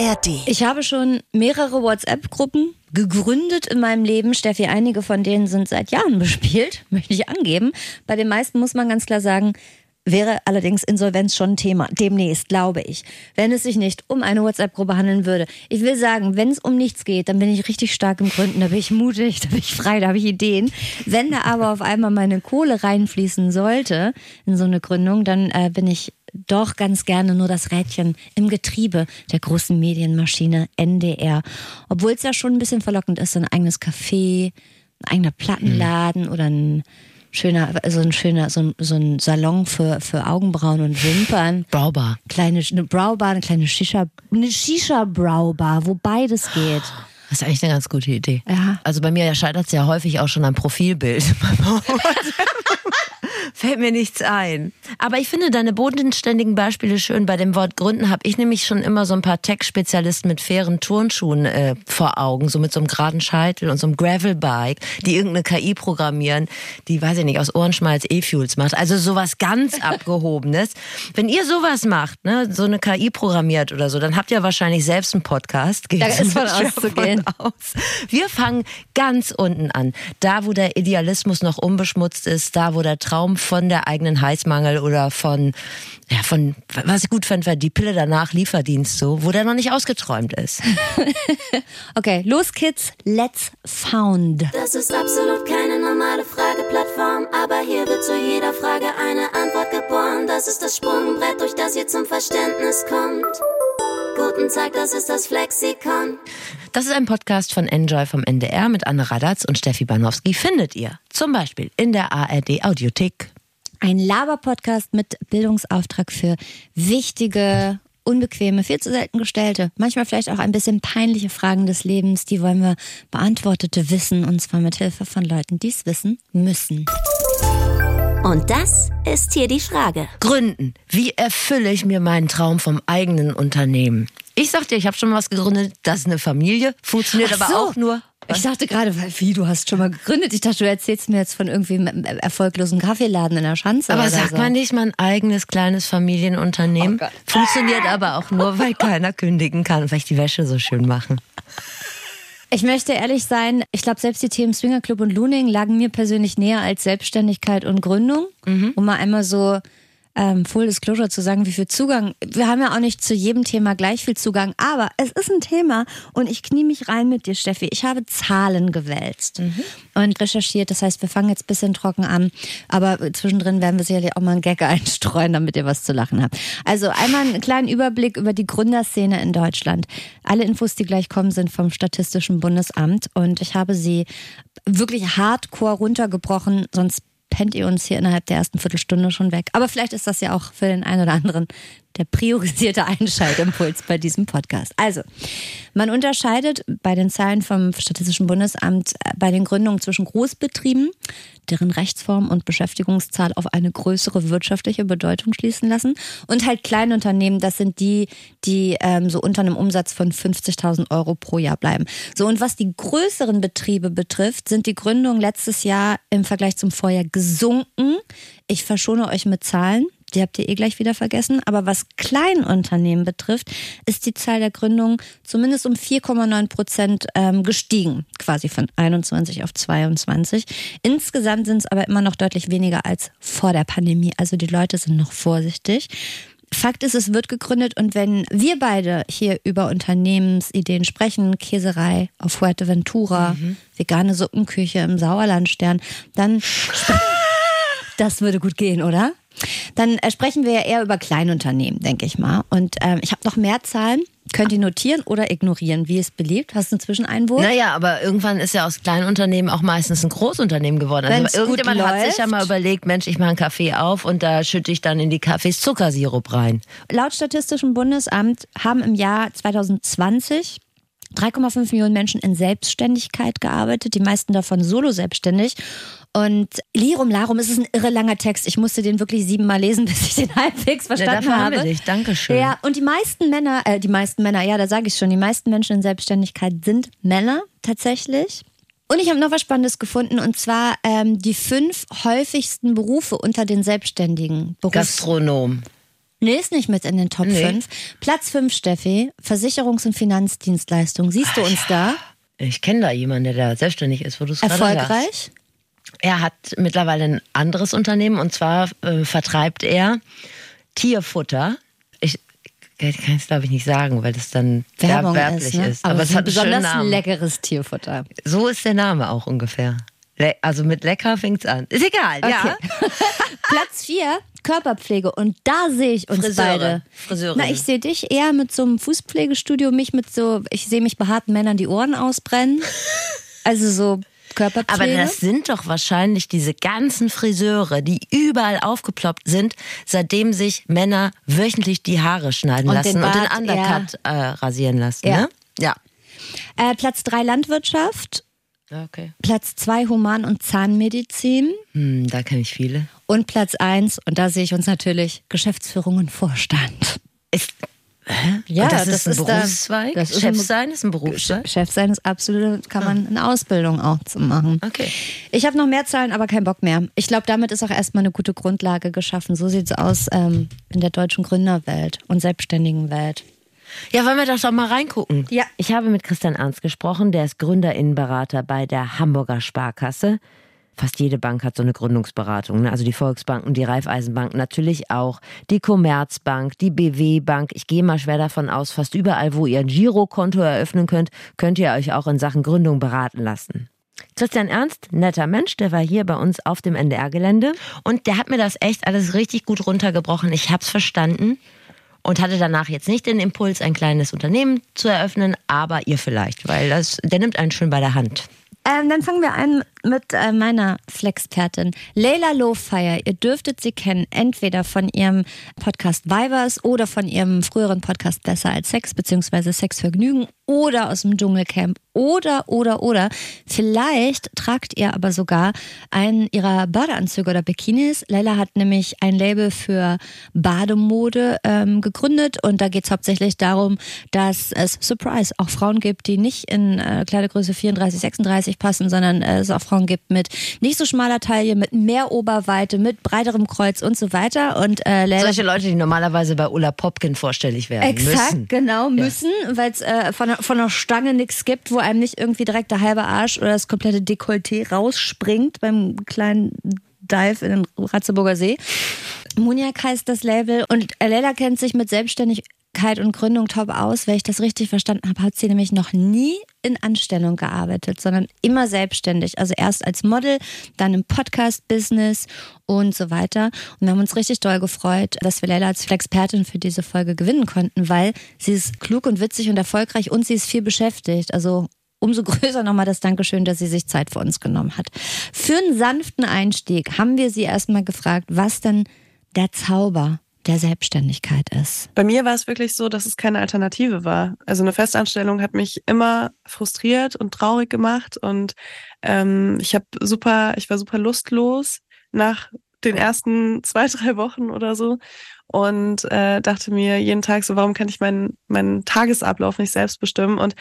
ARD. Ich habe schon mehrere WhatsApp-Gruppen gegründet in meinem Leben. Steffi, einige von denen sind seit Jahren bespielt, möchte ich angeben. Bei den meisten muss man ganz klar sagen, wäre allerdings Insolvenz schon ein Thema. Demnächst, glaube ich. Wenn es sich nicht um eine WhatsApp-Gruppe handeln würde. Ich will sagen, wenn es um nichts geht, dann bin ich richtig stark im Gründen. Da bin ich mutig, da bin ich frei, da habe ich Ideen. Wenn da aber auf einmal meine Kohle reinfließen sollte in so eine Gründung, dann äh, bin ich doch ganz gerne nur das Rädchen im Getriebe der großen Medienmaschine NDR. Obwohl es ja schon ein bisschen verlockend ist, so ein eigenes Café, ein eigener Plattenladen oder ein schöner, so ein schöner, so ein, so ein Salon für, für Augenbrauen und Wimpern. Braubar. Kleine, eine Braubar, eine kleine Shisha, eine Shisha-Braubar, wo beides geht. Das ist eigentlich eine ganz gute Idee. Ja. Also bei mir scheitert es ja häufig auch schon am Profilbild. Fällt mir nichts ein. Aber ich finde deine bodenständigen Beispiele schön. Bei dem Wort Gründen habe ich nämlich schon immer so ein paar Tech-Spezialisten mit fairen Turnschuhen äh, vor Augen, so mit so einem geraden Scheitel und so einem Gravelbike, die irgendeine KI programmieren, die, weiß ich nicht, aus Ohrenschmalz E-Fuels macht. Also sowas ganz Abgehobenes. Wenn ihr sowas macht, ne, so eine KI programmiert oder so, dann habt ihr wahrscheinlich selbst einen Podcast. Geht Da ist von auszugehen. aus. Wir fangen ganz unten an. Da, wo der Idealismus noch unbeschmutzt ist, da, wo der Traum von der eigenen Heißmangel oder von, ja, von, was ich gut fand, war die Pille danach, Lieferdienst so, wo der noch nicht ausgeträumt ist. Okay, los Kids, let's found. Das ist absolut keine normale Frageplattform, aber hier wird zu jeder Frage eine Antwort geboren. Das ist das Sprungbrett, durch das ihr zum Verständnis kommt. Guten Tag, das ist das Flexikon. Das ist ein Podcast von Enjoy vom NDR mit Anne Radatz und Steffi Banowski. Findet ihr zum Beispiel in der ARD Audiothek. Ein Laber-Podcast mit Bildungsauftrag für wichtige, unbequeme, viel zu selten gestellte, manchmal vielleicht auch ein bisschen peinliche Fragen des Lebens. Die wollen wir beantwortete wissen und zwar mit Hilfe von Leuten, die es wissen müssen. Und das ist hier die Frage. Gründen. Wie erfülle ich mir meinen Traum vom eigenen Unternehmen? Ich sag dir, ich habe schon mal was gegründet. Das ist eine Familie. Funktioniert Ach aber so. auch nur. Ich dachte gerade, weil- wie, du hast schon mal gegründet. Ich dachte, du erzählst mir jetzt von irgendwie einem erfolglosen Kaffeeladen in der Schanze. Aber oder sagt so. man nicht mal ein eigenes kleines Familienunternehmen? Oh. Funktioniert aber auch nur, weil keiner kündigen kann und weil ich die Wäsche so schön mache. Ich möchte ehrlich sein, ich glaube, selbst die Themen Swinger Club und Looning lagen mir persönlich näher als Selbstständigkeit und Gründung. Um mal einmal so ähm, Full Disclosure zu sagen, wie viel Zugang. Wir haben ja auch nicht zu jedem Thema gleich viel Zugang, aber es ist ein Thema und ich knie mich rein mit dir, Steffi. Ich habe Zahlen gewälzt und recherchiert. Das heißt, wir fangen jetzt ein bisschen trocken an, aber zwischendrin werden wir sicherlich auch mal einen Gag einstreuen, damit ihr was zu lachen habt. Also einmal einen kleinen Überblick über die Gründerszene in Deutschland. Alle Infos, die gleich kommen, sind vom Statistischen Bundesamt und ich habe sie wirklich hardcore runtergebrochen, sonst pennt ihr uns hier innerhalb der ersten Viertelstunde schon weg. Aber vielleicht ist das ja auch für den einen oder anderen der priorisierte Einschaltimpuls bei diesem Podcast. Also, man unterscheidet bei den Zahlen vom Statistischen Bundesamt äh, bei den Gründungen zwischen Großbetrieben, deren Rechtsform und Beschäftigungszahl auf eine größere wirtschaftliche Bedeutung schließen lassen, und halt Kleinunternehmen, das sind die, die ähm, so unter einem Umsatz von 50.000 Euro pro Jahr bleiben. So, und was die größeren Betriebe betrifft, sind die Gründungen letztes Jahr im Vergleich zum Vorjahr gesunken. Ich verschone euch mit Zahlen. Die habt ihr eh gleich wieder vergessen. Aber was Kleinunternehmen betrifft, ist die Zahl der Gründungen zumindest um 4,9 Prozent ähm, gestiegen. Quasi von 21 auf 22. Insgesamt sind es aber immer noch deutlich weniger als vor der Pandemie. Also die Leute sind noch vorsichtig. Fakt ist, es wird gegründet und wenn wir beide hier über Unternehmensideen sprechen, Käserei auf Fuerteventura, vegane Suppenküche im Sauerlandstern, dann das würde gut gehen, oder? Dann äh, sprechen wir ja eher über Kleinunternehmen, denke ich mal. Und ähm, ich habe noch mehr Zahlen. Könnt ihr notieren oder ignorieren, wie es beliebt? Hast du einen Zwischeneinwurf? Naja, aber irgendwann ist ja aus Kleinunternehmen auch meistens ein Großunternehmen geworden. Wenn's Also gut irgendjemand hat sich ja mal überlegt, Mensch, ich mache einen Kaffee auf und da schütte ich dann in die Kaffees Zuckersirup rein. Laut Statistischem Bundesamt haben im Jahr 2020 3,5 Millionen Menschen in Selbstständigkeit gearbeitet, die meisten davon solo selbstständig. Und Lirum Larum, es ist ein irre langer Text. Ich musste den wirklich siebenmal lesen, bis ich den halbwegs verstanden dafür haben habe. wir dich. Dankeschön. Ja, und die meisten Männer, äh, die meisten Männer, ja, da sage ich schon, die meisten Menschen in Selbstständigkeit sind Männer tatsächlich. Und ich habe noch was Spannendes gefunden, und zwar ähm, die fünf häufigsten Berufe unter den Selbstständigen. Berufs Gastronom. Nee, ist nicht mit in den Top Nee. 5. Platz 5, Steffi, Versicherungs- und Finanzdienstleistung. Siehst du uns da? Ich kenne da jemanden, der da selbstständig ist, wo du es. Erfolgreich? Er hat mittlerweile ein anderes Unternehmen und zwar äh, vertreibt er Tierfutter. Ich kann es glaube ich nicht sagen, weil das dann Werbung werblich ist, ne? ist. Aber, Aber, es hat besonders leckeres Tierfutter. So ist der Name auch ungefähr. Le also mit lecker fängt's an. Ist egal, ja. Platz 4, Körperpflege. Und da sehe ich uns Friseure. beide. Friseurin. Na, ich sehe dich eher mit so einem Fußpflegestudio, mich mit so, ich sehe mich behaarten Männern die Ohren ausbrennen. Also so Körperpflege. Aber das sind doch wahrscheinlich diese ganzen Friseure, die überall aufgeploppt sind, seitdem sich Männer wöchentlich die Haare schneiden Und lassen den und den Bart, Undercut äh, rasieren lassen. Ja. Ne? Ja. äh, Platz 3, Landwirtschaft. Okay. Platz 2, Human- und Zahnmedizin. Hm, da kenne ich viele. Und Platz 1, und da sehe ich uns natürlich, Geschäftsführung und Vorstand. Ist, hä? Ja, und das, das ist ein ist da- Berufszweig? das ist Chef ein- sein ist ein Berufszweig? Chef sein ist absolut, kann man eine Ausbildung auch zu machen. Okay. Ich habe noch mehr Zahlen, aber keinen Bock mehr. Ich glaube, damit ist auch erstmal eine gute Grundlage geschaffen. So sieht es aus ähm, in der deutschen Gründerwelt und selbstständigen Welt. Ja, wollen wir doch doch mal reingucken. Ja. Ich habe mit Christian Ernst gesprochen, der ist Gründerinnenberater bei der Hamburger Sparkasse. Fast jede Bank hat so eine Gründungsberatung, ne? also die Volksbanken, die Raiffeisenbanken natürlich auch, die Commerzbank, die BW Bank. Ich gehe mal schwer davon aus, fast überall, wo ihr ein Girokonto eröffnen könnt, könnt ihr euch auch in Sachen Gründung beraten lassen. Christian Ernst, netter Mensch, der war hier bei uns auf dem NDR-Gelände und der hat mir das echt alles richtig gut runtergebrochen. Ich hab's verstanden und hatte danach jetzt nicht den Impuls, ein kleines Unternehmen zu eröffnen, aber ihr vielleicht, weil das, der nimmt einen schön bei der Hand. Ähm, dann fangen wir an mit äh, meiner Flexpertin Leila Lowfire. Ihr dürftet sie kennen, entweder von ihrem Podcast Vibers oder von ihrem früheren Podcast Besser als Sex, beziehungsweise Sexvergnügen oder aus dem Dschungelcamp oder, oder, oder. Vielleicht tragt ihr aber sogar einen ihrer Badeanzüge oder Bikinis. Leila hat nämlich ein Label für Bademode ähm, gegründet und da geht es hauptsächlich darum, dass es Surprise auch Frauen gibt, die nicht in äh, Kleidergröße 34, 36 passen, sondern äh, es auch Frauen gibt mit nicht so schmaler Taille, mit mehr Oberweite, mit breiterem Kreuz und so weiter. Und äh, Solche Leute, die normalerweise bei Ulla Popkin vorstellig werden Exakt, müssen. genau, müssen, weil es äh, von, der- von der Stange nichts gibt, wo einem nicht irgendwie direkt der halbe Arsch oder das komplette Dekolleté rausspringt beim kleinen Dive in den Ratzeburger See. Muniak heißt das Label und Leila kennt sich mit Selbstständigkeit und Gründung top aus. Wenn ich das richtig verstanden habe, hat sie nämlich noch nie in Anstellung gearbeitet, sondern immer selbstständig. Also erst als Model, dann im Podcast-Business und so weiter. Und wir haben uns richtig doll gefreut, dass wir Leila als Expertin für diese Folge gewinnen konnten, weil sie ist klug und witzig und erfolgreich und sie ist viel beschäftigt. Also umso größer nochmal das Dankeschön, dass sie sich Zeit für uns genommen hat. Für einen sanften Einstieg haben wir sie erstmal gefragt, was denn der Zauber der Selbstständigkeit ist. Bei mir war es wirklich so, dass es keine Alternative war. Also eine Festanstellung hat mich immer frustriert und traurig gemacht und ähm, ich habe super, ich war super lustlos nach den ersten zwei, drei Wochen oder so und äh, dachte mir jeden Tag so, warum kann ich meinen meinen Tagesablauf nicht selbst bestimmen? Und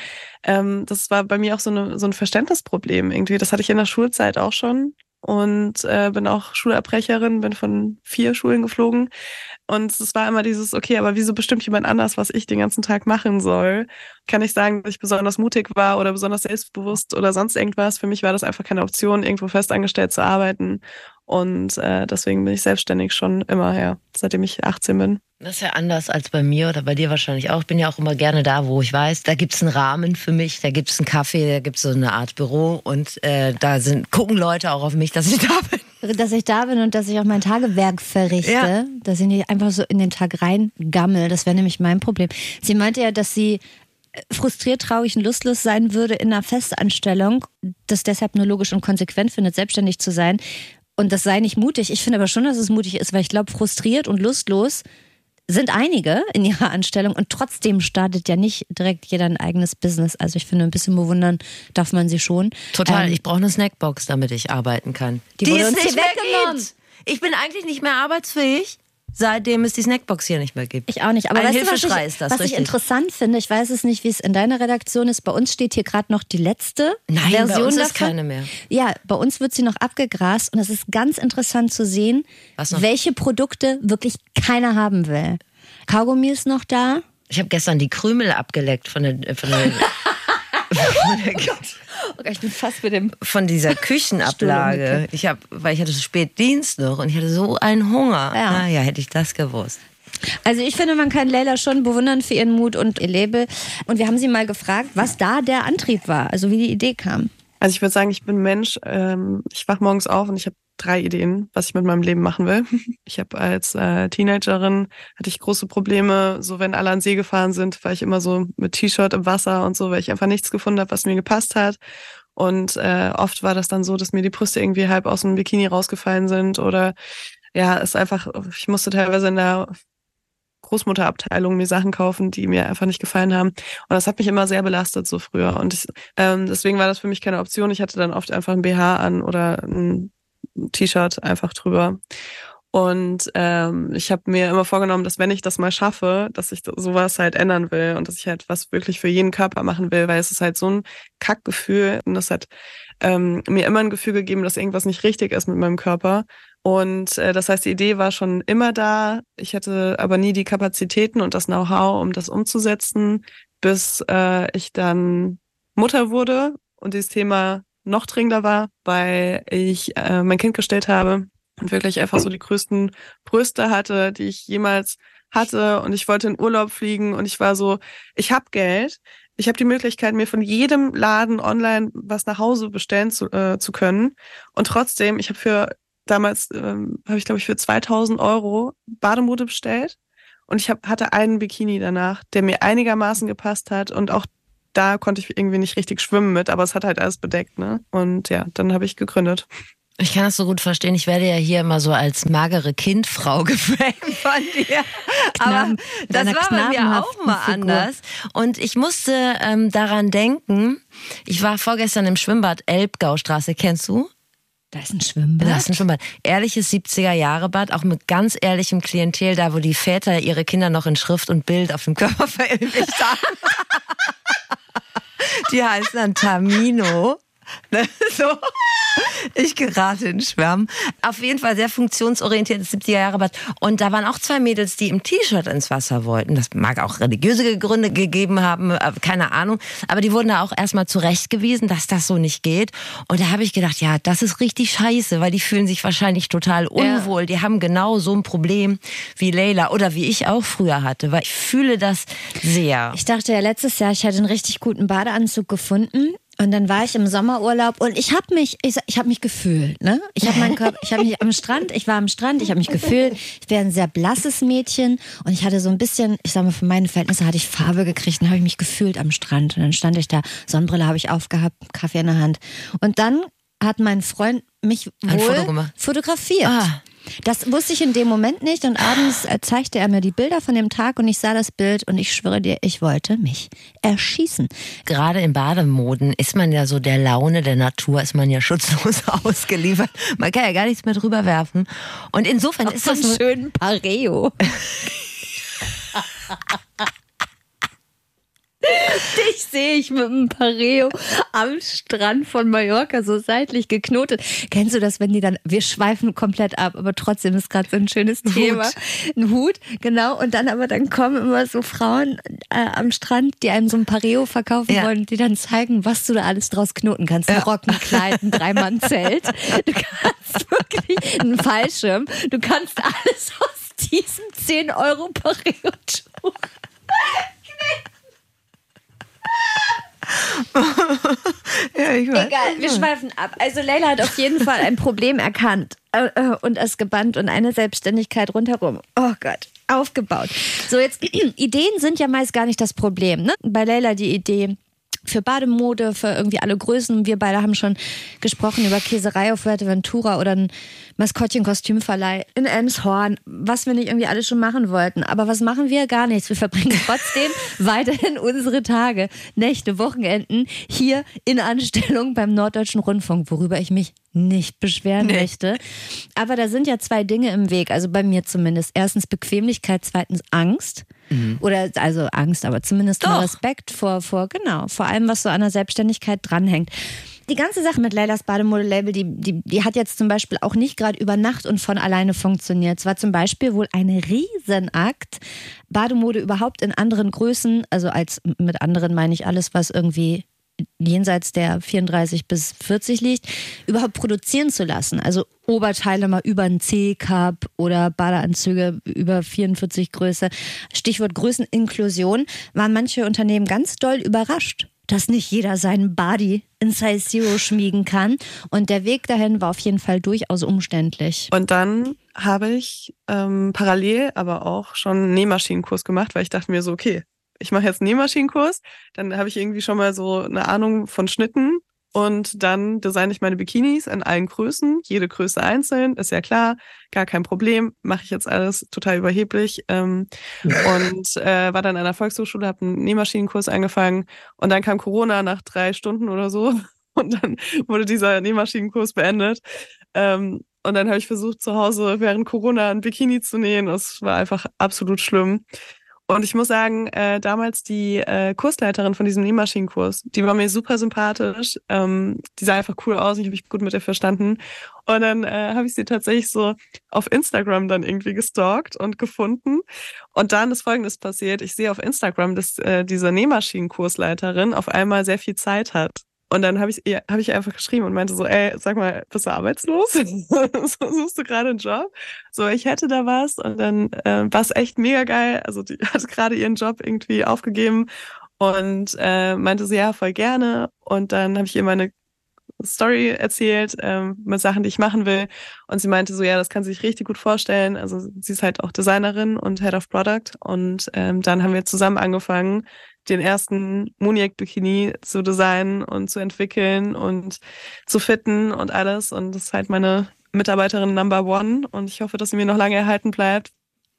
ähm, das war bei mir auch so, eine, so ein Verständnisproblem irgendwie. Das hatte ich in der Schulzeit auch schon und äh, bin auch Schulabbrecherin, bin von vier Schulen geflogen und es war immer dieses, okay, aber wieso bestimmt jemand anders, was ich den ganzen Tag machen soll? Kann ich sagen, dass ich besonders mutig war oder besonders selbstbewusst oder sonst irgendwas? Für mich war das einfach keine Option, irgendwo festangestellt zu arbeiten. Und äh, deswegen bin ich selbstständig schon immer her, seitdem ich 18 bin. Das ist ja anders als bei mir oder bei dir wahrscheinlich auch. Ich bin ja auch immer gerne da, wo ich weiß, da gibt's einen Rahmen für mich, da gibt's einen Kaffee, da gibt's so eine Art Büro und äh, da sind gucken Leute auch auf mich, dass ich da bin. Dass ich da bin und dass ich auch mein Tagewerk verrichte, Ja. dass ich nicht einfach so in den Tag reingammel, das wäre nämlich mein Problem. Sie meinte ja, dass sie äh, frustriert, traurig und lustlos sein würde in einer Festanstellung, das deshalb nur logisch und konsequent findet, selbstständig zu sein. Und das sei nicht mutig. Ich finde aber schon, dass es mutig ist, weil ich glaube, frustriert und lustlos sind einige in ihrer Anstellung und trotzdem startet ja nicht direkt jeder ein eigenes Business. Also ich finde, ein bisschen bewundern darf man sie schon. Total, Ähm, ich brauche eine Snackbox, damit ich arbeiten kann. Die wurde uns hier mehr weggenommen. Ich bin eigentlich nicht mehr arbeitsfähig, seitdem es die Snackbox hier nicht mehr gibt. Ich auch nicht. Aber Ein weißt du, was, ich, ist das, was ich interessant finde, ich weiß es nicht, wie es in deiner Redaktion ist. Bei uns steht hier gerade noch die letzte Nein, Version bei uns ist davon. keine mehr. Ja, bei uns wird sie noch abgegrast und es ist ganz interessant zu sehen, welche Produkte wirklich keiner haben will. Kaugummi ist noch da. Ich habe gestern die Krümel abgeleckt von der, von der, von, der, Oh Gott, ich bin fast mit dem. von dieser Küchenablage. Ich hab, weil ich hatte so spät Dienst noch und ich hatte so einen Hunger. Ja. Ah, ja, hätte ich das gewusst. Also ich finde, man kann Leila schon bewundern für ihren Mut und ihr Label. Und wir haben sie mal gefragt, was da der Antrieb war, also wie die Idee kam. Also ich würde sagen, ich bin Mensch. Ähm, ich wach morgens auf und ich habe drei Ideen, was ich mit meinem Leben machen will. Ich habe als äh, Teenagerin hatte ich große Probleme, so wenn alle an See gefahren sind, war ich immer so mit T-Shirt im Wasser und so, weil ich einfach nichts gefunden habe, was mir gepasst hat. Und äh, oft war das dann so, dass mir die Brüste irgendwie halb aus dem Bikini rausgefallen sind oder ja, es einfach, ich musste teilweise in der Großmutterabteilung mir Sachen kaufen, die mir einfach nicht gefallen haben. Und das hat mich immer sehr belastet so früher. Und ich, ähm, deswegen war das für mich keine Option. Ich hatte dann oft einfach ein BH an oder ein T-Shirt einfach drüber. Und ähm, ich habe mir immer vorgenommen, dass wenn ich das mal schaffe, dass ich sowas halt ändern will und dass ich halt was wirklich für jeden Körper machen will, weil es ist halt so ein Kackgefühl und das hat ähm, mir immer ein Gefühl gegeben, dass irgendwas nicht richtig ist mit meinem Körper. Und äh, das heißt, die Idee war schon immer da. Ich hatte aber nie die Kapazitäten und das Know-how, um das umzusetzen, bis äh, ich dann Mutter wurde und dieses Thema noch dringender war, weil ich äh, mein Kind gestellt habe und wirklich einfach so die größten Brüste hatte, die ich jemals hatte. Und ich wollte in Urlaub fliegen und ich war so, ich habe Geld, ich habe die Möglichkeit, mir von jedem Laden online was nach Hause bestellen zu, äh, zu können. Und trotzdem, ich habe für damals, ähm, habe ich glaube ich für 2000 Euro Bademode bestellt. Und ich hab, hatte einen Bikini danach, der mir einigermaßen gepasst hat. Und auch da konnte ich irgendwie nicht richtig schwimmen mit, aber es hat halt alles bedeckt. Ne? Und ja, dann habe ich gegründet. Ich kann das so gut verstehen. Ich werde ja hier immer so als magere Kindfrau geframed von dir. Aber das war bei mir auch mal Figur. anders. Und ich musste ähm, daran denken, ich war vorgestern im Schwimmbad Elbgaustraße, kennst du? Da ist ein Schwimmbad. Da ist ein Schwimmbad. Ehrliches 70er-Jahre-Bad, auch mit ganz ehrlichem Klientel, da wo die Väter ihre Kinder noch in Schrift und Bild auf dem Körper verewigt haben. Die heißen dann Tamino. Ne, So. Ich gerate in Schwärmen. Auf jeden Fall sehr funktionsorientiertes 70er Jahre Bad. Und da waren auch zwei Mädels, die im T-Shirt ins Wasser wollten. Das mag auch religiöse Gründe gegeben haben, äh, keine Ahnung. Aber die wurden da auch erstmal zurechtgewiesen, dass das so nicht geht. Und da habe ich gedacht, ja, das ist richtig scheiße, weil die fühlen sich wahrscheinlich total unwohl. Die haben genau so ein Problem wie Leila oder wie ich auch früher hatte. Weil ich fühle das sehr. Ich dachte ja letztes Jahr, ich hätte einen richtig guten Badeanzug gefunden. Und dann war ich im Sommerurlaub und ich habe mich, ich, ich habe mich gefühlt, ne? Ich habe meinen Körper, ich habe mich am Strand, ich war am Strand, ich habe mich gefühlt. Ich wäre ein sehr blasses Mädchen und ich hatte so ein bisschen, ich sag mal, für meine Verhältnisse hatte ich Farbe gekriegt und habe ich mich gefühlt am Strand. Und dann stand ich da, Sonnenbrille habe ich aufgehabt, Kaffee in der Hand. Und dann hat mein Freund mich wohl fotografiert. Ah. Das wusste ich in dem Moment nicht und abends äh, zeigte er mir die Bilder von dem Tag und ich sah das Bild und ich schwöre dir, ich wollte mich erschießen. Gerade in Bademoden ist man ja so der Laune der Natur, ist man ja schutzlos ausgeliefert. Man kann ja gar nichts mehr drüber werfen. Und insofern ist das einen schönen Pareo. Dich sehe ich mit einem Pareo am Strand von Mallorca so seitlich geknotet. Kennst du das, wenn die dann, wir schweifen komplett ab, aber trotzdem ist gerade so ein schönes Thema. Ein Hut, genau. Und dann aber dann kommen immer so Frauen äh, am Strand, die einem so ein Pareo verkaufen Ja. wollen, die dann zeigen, was du da alles draus knoten kannst. Ein Rock, ein Kleid, ein Dreimannzelt. Du kannst wirklich einen Fallschirm. Du kannst alles aus diesem 10 Euro Pareo tun. ja, ich weiß. Egal, wir schweifen ab. Also Leila hat auf jeden Fall ein Problem erkannt äh, äh, und es gebannt und eine Selbstständigkeit rundherum. Oh Gott, aufgebaut. So jetzt, Ideen sind ja meist gar nicht das Problem. Ne? Bei Leila die Idee für Bademode, für irgendwie alle Größen. Wir beide haben schon gesprochen über Käserei auf Fuerteventura oder ein Maskottchen-Kostümverleih in Elmshorn, was wir nicht irgendwie alles schon machen wollten. Aber was machen wir? Gar nichts. Wir verbringen trotzdem weiterhin unsere Tage, Nächte, Wochenenden hier in Anstellung beim Norddeutschen Rundfunk, worüber ich mich nicht beschweren möchte. Aber da sind ja zwei Dinge im Weg, also bei mir zumindest. Erstens Bequemlichkeit, zweitens Angst. Oder also Angst, aber zumindest mal Doch. Respekt vor, vor, genau, vor allem, was so an der Selbstständigkeit dranhängt. die ganze Sache mit Leilas Bademode-Label, die, die, die hat jetzt zum Beispiel auch nicht gerade über Nacht und von alleine funktioniert. Es war zum Beispiel wohl ein Riesenakt, Bademode überhaupt in anderen Größen, also als mit anderen meine ich alles, was irgendwie jenseits der 34 bis 40 liegt, überhaupt produzieren zu lassen. Also Oberteile mal über einen C-Cup oder Badeanzüge über 44 Größe. Stichwort Größeninklusion, waren manche Unternehmen ganz doll überrascht dass nicht jeder seinen Body in Size Zero schmiegen kann. Und der Weg dahin war auf jeden Fall durchaus umständlich. Und dann habe ich ähm, parallel aber auch schon einen Nähmaschinenkurs gemacht, weil ich dachte mir so, okay, ich mache jetzt einen Nähmaschinenkurs, dann habe ich irgendwie schon mal so eine Ahnung von Schnitten und dann designe ich meine Bikinis in allen Größen, jede Größe einzeln, ist ja klar, gar kein Problem, mache ich jetzt alles total überheblich. Ähm, und äh, war dann an der Volkshochschule, habe einen Nähmaschinenkurs angefangen und dann kam Corona nach drei Stunden oder so und dann wurde dieser Nähmaschinenkurs beendet. Ähm, und dann habe ich versucht, zu Hause während Corona ein Bikini zu nähen. Das war einfach absolut schlimm. Und ich muss sagen, äh, damals die äh, Kursleiterin von diesem Nähmaschinenkurs, die war mir super sympathisch. Ähm, die sah einfach cool aus, ich habe mich gut mit ihr verstanden. Und dann äh, habe ich sie tatsächlich so auf Instagram dann irgendwie gestalkt und gefunden. Und dann ist Folgendes passiert. Ich sehe auf Instagram, dass äh, diese Nähmaschinenkursleiterin auf einmal sehr viel Zeit hat. Und dann habe ich ihr hab ich einfach geschrieben und meinte so, ey, sag mal, bist du arbeitslos? Suchst du gerade einen Job? So, ich hätte da was. Und dann äh, war es echt mega geil. Also die hat gerade ihren Job irgendwie aufgegeben und äh, meinte so, ja, voll gerne. Und dann habe ich ihr meine Story erzählt ähm, mit Sachen, die ich machen will. Und sie meinte so, ja, das kann sie sich richtig gut vorstellen. Also sie ist halt auch Designerin und Head of Product. Und ähm, dann haben wir zusammen angefangen, den ersten Muniac Bikini zu designen und zu entwickeln und zu fitten und alles. Und das ist halt meine Mitarbeiterin Number One. Und ich hoffe, dass sie mir noch lange erhalten bleibt.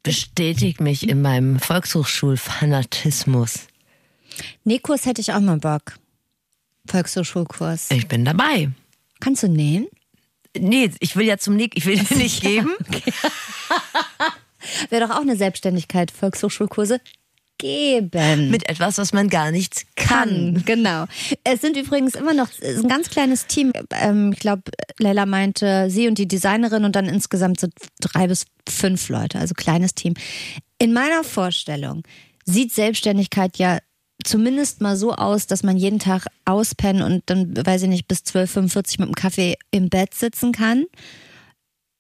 Bestätigt mich in meinem Volkshochschulfanatismus. Nähkurs hätte ich auch mal Bock. Volkshochschulkurs. Ich bin dabei. Kannst du nähen? Nee, ich will ja zum Nick, ich will dir nicht geben. Wäre doch auch eine Selbstständigkeit, Volkshochschulkurse geben. Mit etwas, was man gar nicht kann. kann. Genau. Es sind übrigens immer noch ein ganz kleines Team. Ähm, ich glaube, Leila meinte, sie und die Designerin und dann insgesamt so drei bis fünf Leute, also kleines Team. In meiner Vorstellung sieht Selbstständigkeit ja zumindest mal so aus, dass man jeden Tag auspennen und dann, weiß ich nicht, bis 12.45 mit dem Kaffee im Bett sitzen kann.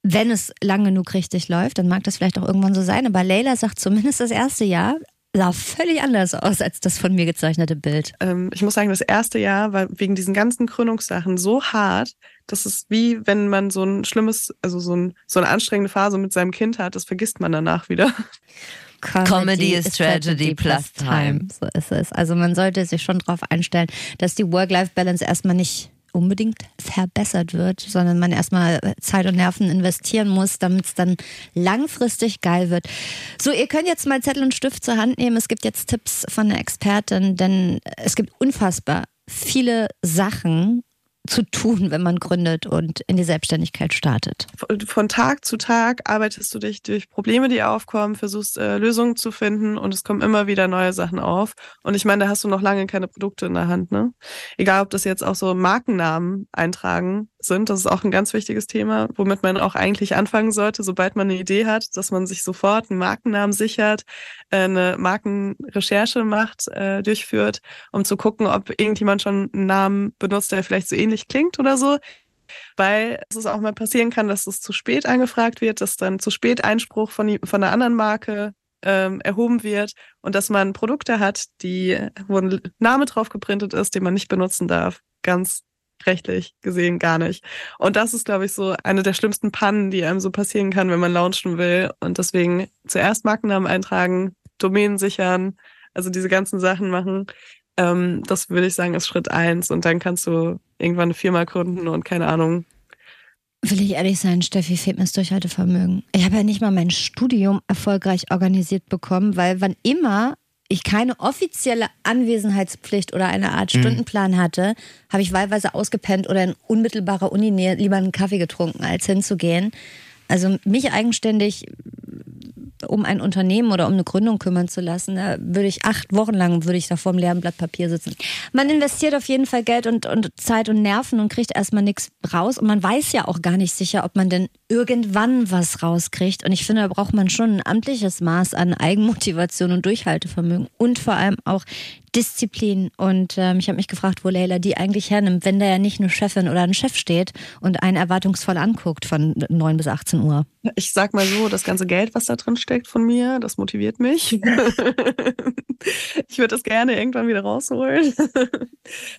Wenn es lang genug richtig läuft, dann mag das vielleicht auch irgendwann so sein. Aber Leila sagt zumindest das erste Jahr, sah völlig anders aus als das von mir gezeichnete Bild. Ähm, ich muss sagen, das erste Jahr war wegen diesen ganzen Krönungssachen so hart, dass es wie wenn man so ein schlimmes, also so, ein, so eine anstrengende Phase mit seinem Kind hat, das vergisst man danach wieder. Comedy, Comedy is Tragedy plus time. So ist es. Also man sollte sich schon darauf einstellen, dass die Work-Life-Balance erstmal nicht unbedingt verbessert wird, sondern man erstmal Zeit und Nerven investieren muss, damit es dann langfristig geil wird. So, ihr könnt jetzt mal Zettel und Stift zur Hand nehmen. Es gibt jetzt Tipps von einer Expertin, denn es gibt unfassbar viele Sachen, zu tun, wenn man gründet und in die Selbstständigkeit startet? Von Tag zu Tag arbeitest du dich durch Probleme, die aufkommen, versuchst äh, Lösungen zu finden und es kommen immer wieder neue Sachen auf. Und ich meine, da hast du noch lange keine Produkte in der Hand, ne? Egal, ob das jetzt auch so Markennamen eintragen sind, das ist auch ein ganz wichtiges Thema, womit man auch eigentlich anfangen sollte, sobald man eine Idee hat, dass man sich sofort einen Markennamen sichert, äh, eine Markenrecherche macht, äh, durchführt, um zu gucken, ob irgendjemand schon einen Namen benutzt, der vielleicht so ähnlich klingt oder so. Weil es auch mal passieren kann, dass es zu spät angefragt wird, dass dann zu spät Einspruch von, von einer anderen Marke ähm, erhoben wird und dass man Produkte hat, die, wo ein Name drauf geprintet ist, den man nicht benutzen darf. Ganz rechtlich gesehen gar nicht. Und das ist, glaube ich, so eine der schlimmsten Pannen, die einem so passieren kann, wenn man launchen will. Und deswegen zuerst Markennamen eintragen, Domänen sichern, also diese ganzen Sachen machen. Ähm, das würde ich sagen, ist Schritt eins. Und dann kannst du irgendwann eine Firma gründen und keine Ahnung. Will ich ehrlich sein, Steffi, fehlt mir das Durchhaltevermögen. Ich habe ja nicht mal mein Studium erfolgreich organisiert bekommen, weil wann immer ich keine offizielle Anwesenheitspflicht oder eine Art mhm. Stundenplan hatte, habe ich wahlweise ausgepennt oder in unmittelbarer Uninähe lieber einen Kaffee getrunken, als hinzugehen. Also mich eigenständig um ein Unternehmen oder um eine Gründung kümmern zu lassen, da würde ich acht Wochen lang würde ich da vor dem leeren Blatt Papier sitzen. Man investiert auf jeden Fall Geld und, und Zeit und Nerven und kriegt erstmal nichts raus. Und man weiß ja auch gar nicht sicher, ob man denn irgendwann was rauskriegt. Und ich finde, da braucht man schon ein amtliches Maß an Eigenmotivation und Durchhaltevermögen und vor allem auch Disziplin. Und ähm, ich habe mich gefragt, wo Leila die eigentlich hernimmt, wenn da ja nicht eine Chefin oder ein Chef steht und einen erwartungsvoll anguckt von 9 bis 18 Uhr. Ich sag mal so, das ganze Geld, was da drin steckt von mir, das motiviert mich. ich würde das gerne irgendwann wieder rausholen.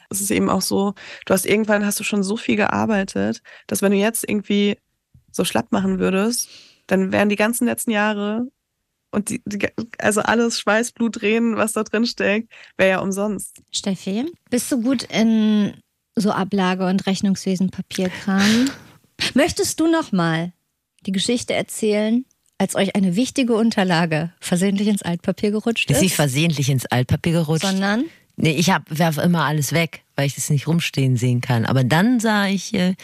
Es ist eben auch so, du hast irgendwann hast du schon so viel gearbeitet, dass wenn du jetzt irgendwie so schlapp machen würdest, dann wären die ganzen letzten Jahre und die, die, also alles Schweiß, Blut, Tränen, was da drin steckt, wäre ja umsonst. Steffi, bist du gut in so Ablage- und Rechnungswesen, Papierkram? Möchtest du noch mal die Geschichte erzählen, als euch eine wichtige Unterlage versehentlich ins Altpapier gerutscht ist? Ist nicht versehentlich ins Altpapier gerutscht. Sondern? Nee, ich werfe immer alles weg, weil ich das nicht rumstehen sehen kann. Aber dann sah ich, äh,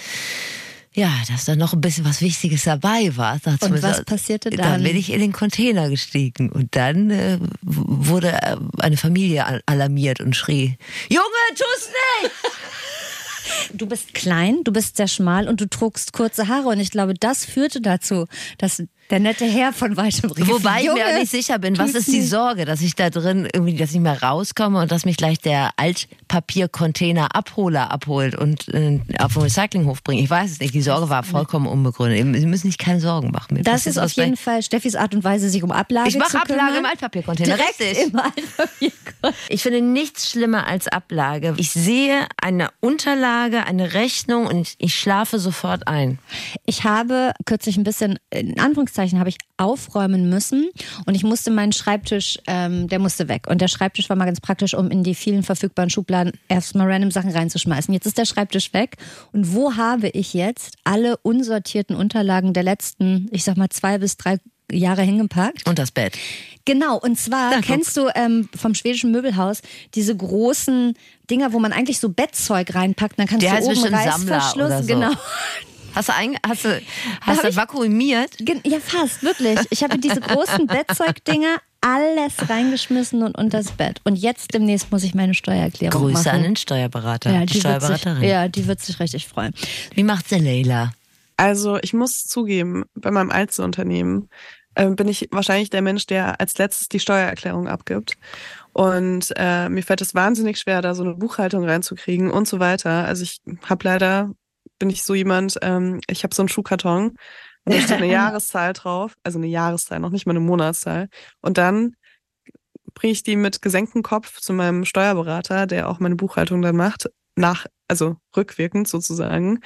ja, dass da noch ein bisschen was Wichtiges dabei war. Da und was passierte dann? Dann bin ich in den Container gestiegen und dann äh, wurde äh, eine Familie alarmiert und schrie, Junge, tu's nicht! Du bist klein, du bist sehr schmal und du trugst kurze Haare. Und ich glaube, das führte dazu, dass der nette Herr von weitem rief. Wobei ich mir auch nicht sicher bin, was ist die Sorge, dass ich da drin irgendwie, dass ich mehr rauskomme und dass mich gleich der Altpapiercontainer Abholer abholt und äh, auf den Recyclinghof bringt. Ich weiß es nicht. Die Sorge war vollkommen unbegründet. Sie müssen sich keine Sorgen machen. Mir das ist auf jeden Fall Steffis Art und Weise, sich um Ablage zu kümmern. Ich mache Ablage im Altpapiercontainer. Direkt Richtig. im Altpapiercontainer. Ich finde nichts schlimmer als Ablage. Ich sehe eine Unterlage, eine Rechnung und ich schlafe sofort ein. Ich habe kürzlich ein bisschen in Anführungszeichen Anführungszeichen habe ich aufräumen müssen und ich musste meinen Schreibtisch, ähm, der musste weg. Und der Schreibtisch war mal ganz praktisch, um in die vielen verfügbaren Schubladen erstmal random Sachen reinzuschmeißen. Jetzt ist der Schreibtisch weg und wo habe ich jetzt alle unsortierten Unterlagen der letzten, ich sag mal, zwei bis drei Jahre hingepackt. Und das Bett. Genau, und zwar da, kennst du ähm, vom schwedischen Möbelhaus diese großen Dinger, wo man eigentlich so Bettzeug reinpackt, dann kannst Der du oben Reißverschluss, so. genau. Hast du, ein, hast du, hast du vakuumiert? Ja, fast, wirklich. Ich habe diese großen Bettzeugdinger alles reingeschmissen und unter das Bett. Und jetzt demnächst muss ich meine Steuererklärung Grüße machen. Grüße an den Steuerberater. Ja, die Steuerberaterin. Sich, ja, die wird sich richtig freuen. Wie macht der Leila? Also, ich muss zugeben, bei meinem Einzelunternehmen äh, bin ich wahrscheinlich der Mensch, der als letztes die Steuererklärung abgibt. Und äh, mir fällt es wahnsinnig schwer, da so eine Buchhaltung reinzukriegen und so weiter. Also ich habe leider bin ich so jemand, ähm, ich habe so einen Schuhkarton und da steht eine Jahreszahl drauf, also eine Jahreszahl, noch nicht mal eine Monatszahl. Und dann bringe ich die mit gesenktem Kopf zu meinem Steuerberater, der auch meine Buchhaltung dann macht, nach, also rückwirkend sozusagen.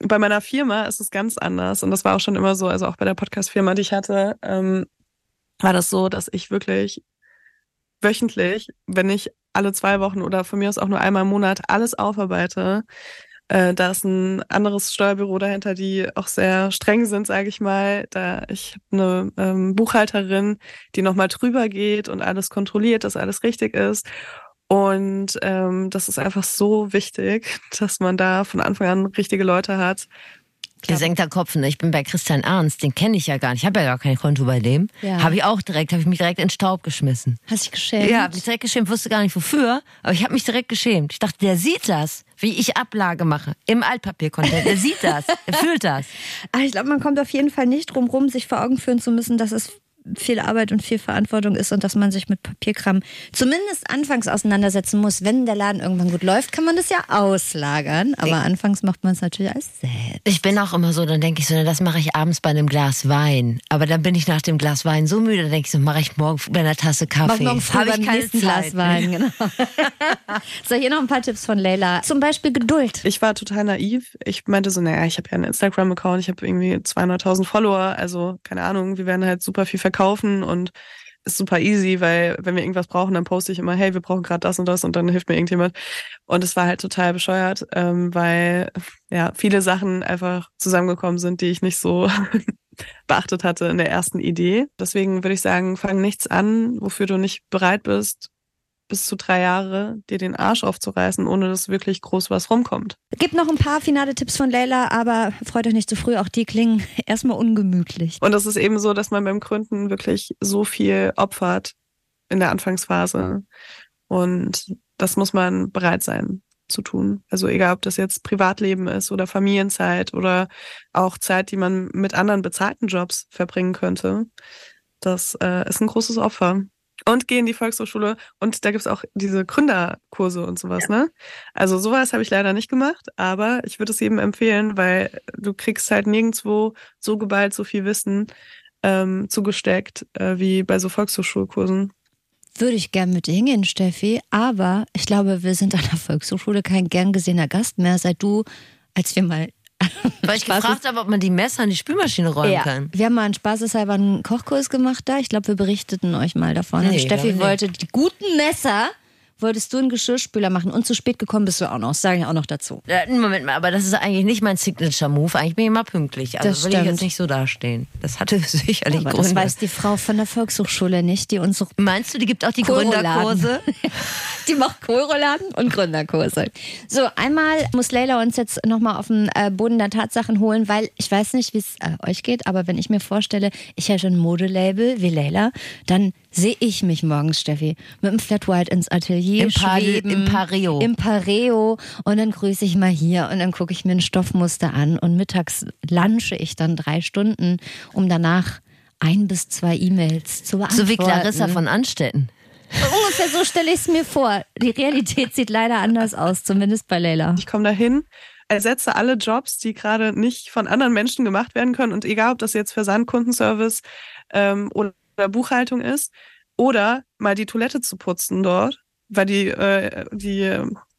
Und bei meiner Firma ist es ganz anders. Und das war auch schon immer so, also auch bei der Podcast-Firma, die ich hatte, ähm, war das so, dass ich wirklich wöchentlich, wenn ich alle zwei Wochen oder von mir aus auch nur einmal im Monat alles aufarbeite, äh, da ist ein anderes Steuerbüro dahinter, die auch sehr streng sind, sage ich mal. Da ich habe eine ähm, Buchhalterin, die nochmal drüber geht und alles kontrolliert, dass alles richtig ist. Und ähm, das ist einfach so wichtig, dass man da von Anfang an richtige Leute hat, Gesenkter Kopf. Ne? Ich bin bei Christian Ernst, den kenne ich ja gar nicht. Ich habe ja gar kein Konto bei dem. Ja. Habe ich auch direkt, habe ich mich direkt in den Staub geschmissen. Hast dich geschämt? Ja, habe mich direkt geschämt, wusste gar nicht wofür, aber ich habe mich direkt geschämt. Ich dachte, der sieht das, wie ich Ablage mache im Altpapiercontent. Der sieht das, der fühlt das. Aber ich glaube, man kommt auf jeden Fall nicht drum rum, sich vor Augen führen zu müssen, dass es viel Arbeit und viel Verantwortung ist und dass man sich mit Papierkram zumindest anfangs auseinandersetzen muss. Wenn der Laden irgendwann gut läuft, kann man das ja auslagern. Aber ich, anfangs macht man es natürlich alles selbst. Ich bin auch immer so, dann denke ich so, das mache ich abends bei einem Glas Wein. Aber dann bin ich nach dem Glas Wein so müde, dann denke ich so, mache ich morgen bei einer Tasse Kaffee. Morgen früh Habe ich kein Glas Wein, genau. so, hier noch ein paar Tipps von Leila. Zum Beispiel Geduld. Ich war total naiv. Ich meinte so, naja, ich habe ja einen Instagram-Account, ich habe irgendwie 200.000 Follower, also keine Ahnung, wir werden halt super viel verkaufen verkaufen und ist super easy, weil wenn wir irgendwas brauchen, dann poste ich immer, hey, wir brauchen gerade das und das und dann hilft mir irgendjemand. Und es war halt total bescheuert, ähm, weil ja viele Sachen einfach zusammengekommen sind, die ich nicht so beachtet hatte in der ersten Idee. Deswegen würde ich sagen, fang nichts an, wofür du nicht bereit bist, bis zu drei Jahre, dir den Arsch aufzureißen, ohne dass wirklich groß was rumkommt. Gibt noch ein paar finale Tipps von Leila, aber freut euch nicht zu früh, auch die klingen erstmal ungemütlich. Und es ist eben so, dass man beim Gründen wirklich so viel opfert in der Anfangsphase. Und das muss man bereit sein zu tun. Also egal, ob das jetzt Privatleben ist oder Familienzeit oder auch Zeit, die man mit anderen bezahlten Jobs verbringen könnte. Das äh, ist ein großes Opfer. Und gehen in die Volkshochschule und da gibt's auch diese Gründerkurse und sowas, ja. ne? Also sowas habe ich leider nicht gemacht, aber ich würde es jedem empfehlen, weil du kriegst halt nirgendwo so geballt so viel Wissen ähm, zugesteckt äh, wie bei so Volkshochschulkursen würde ich gern mit dir hingehen, Steffi, aber ich glaube, wir sind an der Volkshochschule kein gern gesehener Gast mehr, seit du, als wir mal weil ich gefragt habe, ob man die Messer in die Spülmaschine räumen ja. kann. Wir haben mal einen spaßeshalber einen Kochkurs gemacht da. Ich glaube, wir berichteten euch mal davon. Nee, Steffi wollte die guten Messer wolltest du einen Geschirrspüler machen und zu spät gekommen bist du auch noch. Das sage ich auch noch dazu. Ja, Moment mal, aber das ist eigentlich nicht mein Signature-Move. Eigentlich bin ich immer pünktlich. Also das will stimmt. ich jetzt nicht so dastehen. Das hatte sicherlich aber Gründe. Das weiß die Frau von der Volkshochschule nicht, die uns Meinst du, die gibt auch die Gründerkurse? die macht Kohlrouladen und Gründerkurse. So, einmal muss Leila uns jetzt nochmal auf den äh, Boden der Tatsachen holen, weil ich weiß nicht, wie es äh, euch geht, aber wenn ich mir vorstelle, ich hätte ein Modelabel wie Leila, dann sehe ich mich morgens, Steffi, mit einem Flat White ins Atelier Im schweben. Im Pareo. Im Pareo. Und dann grüße ich mal hier und dann gucke ich mir ein Stoffmuster an und mittags lunche ich dann drei Stunden, um danach ein bis zwei E-Mails zu beantworten. So wie Clarissa von Anstetten. Ungefähr so stelle ich es mir vor. Die Realität sieht leider anders aus, zumindest bei Leila. Ich komme dahin, ersetze alle Jobs, die gerade nicht von anderen Menschen gemacht werden können. Und egal, ob das jetzt Versandkundenservice ähm, oder Buchhaltung ist oder mal die Toilette zu putzen dort, weil die, äh, die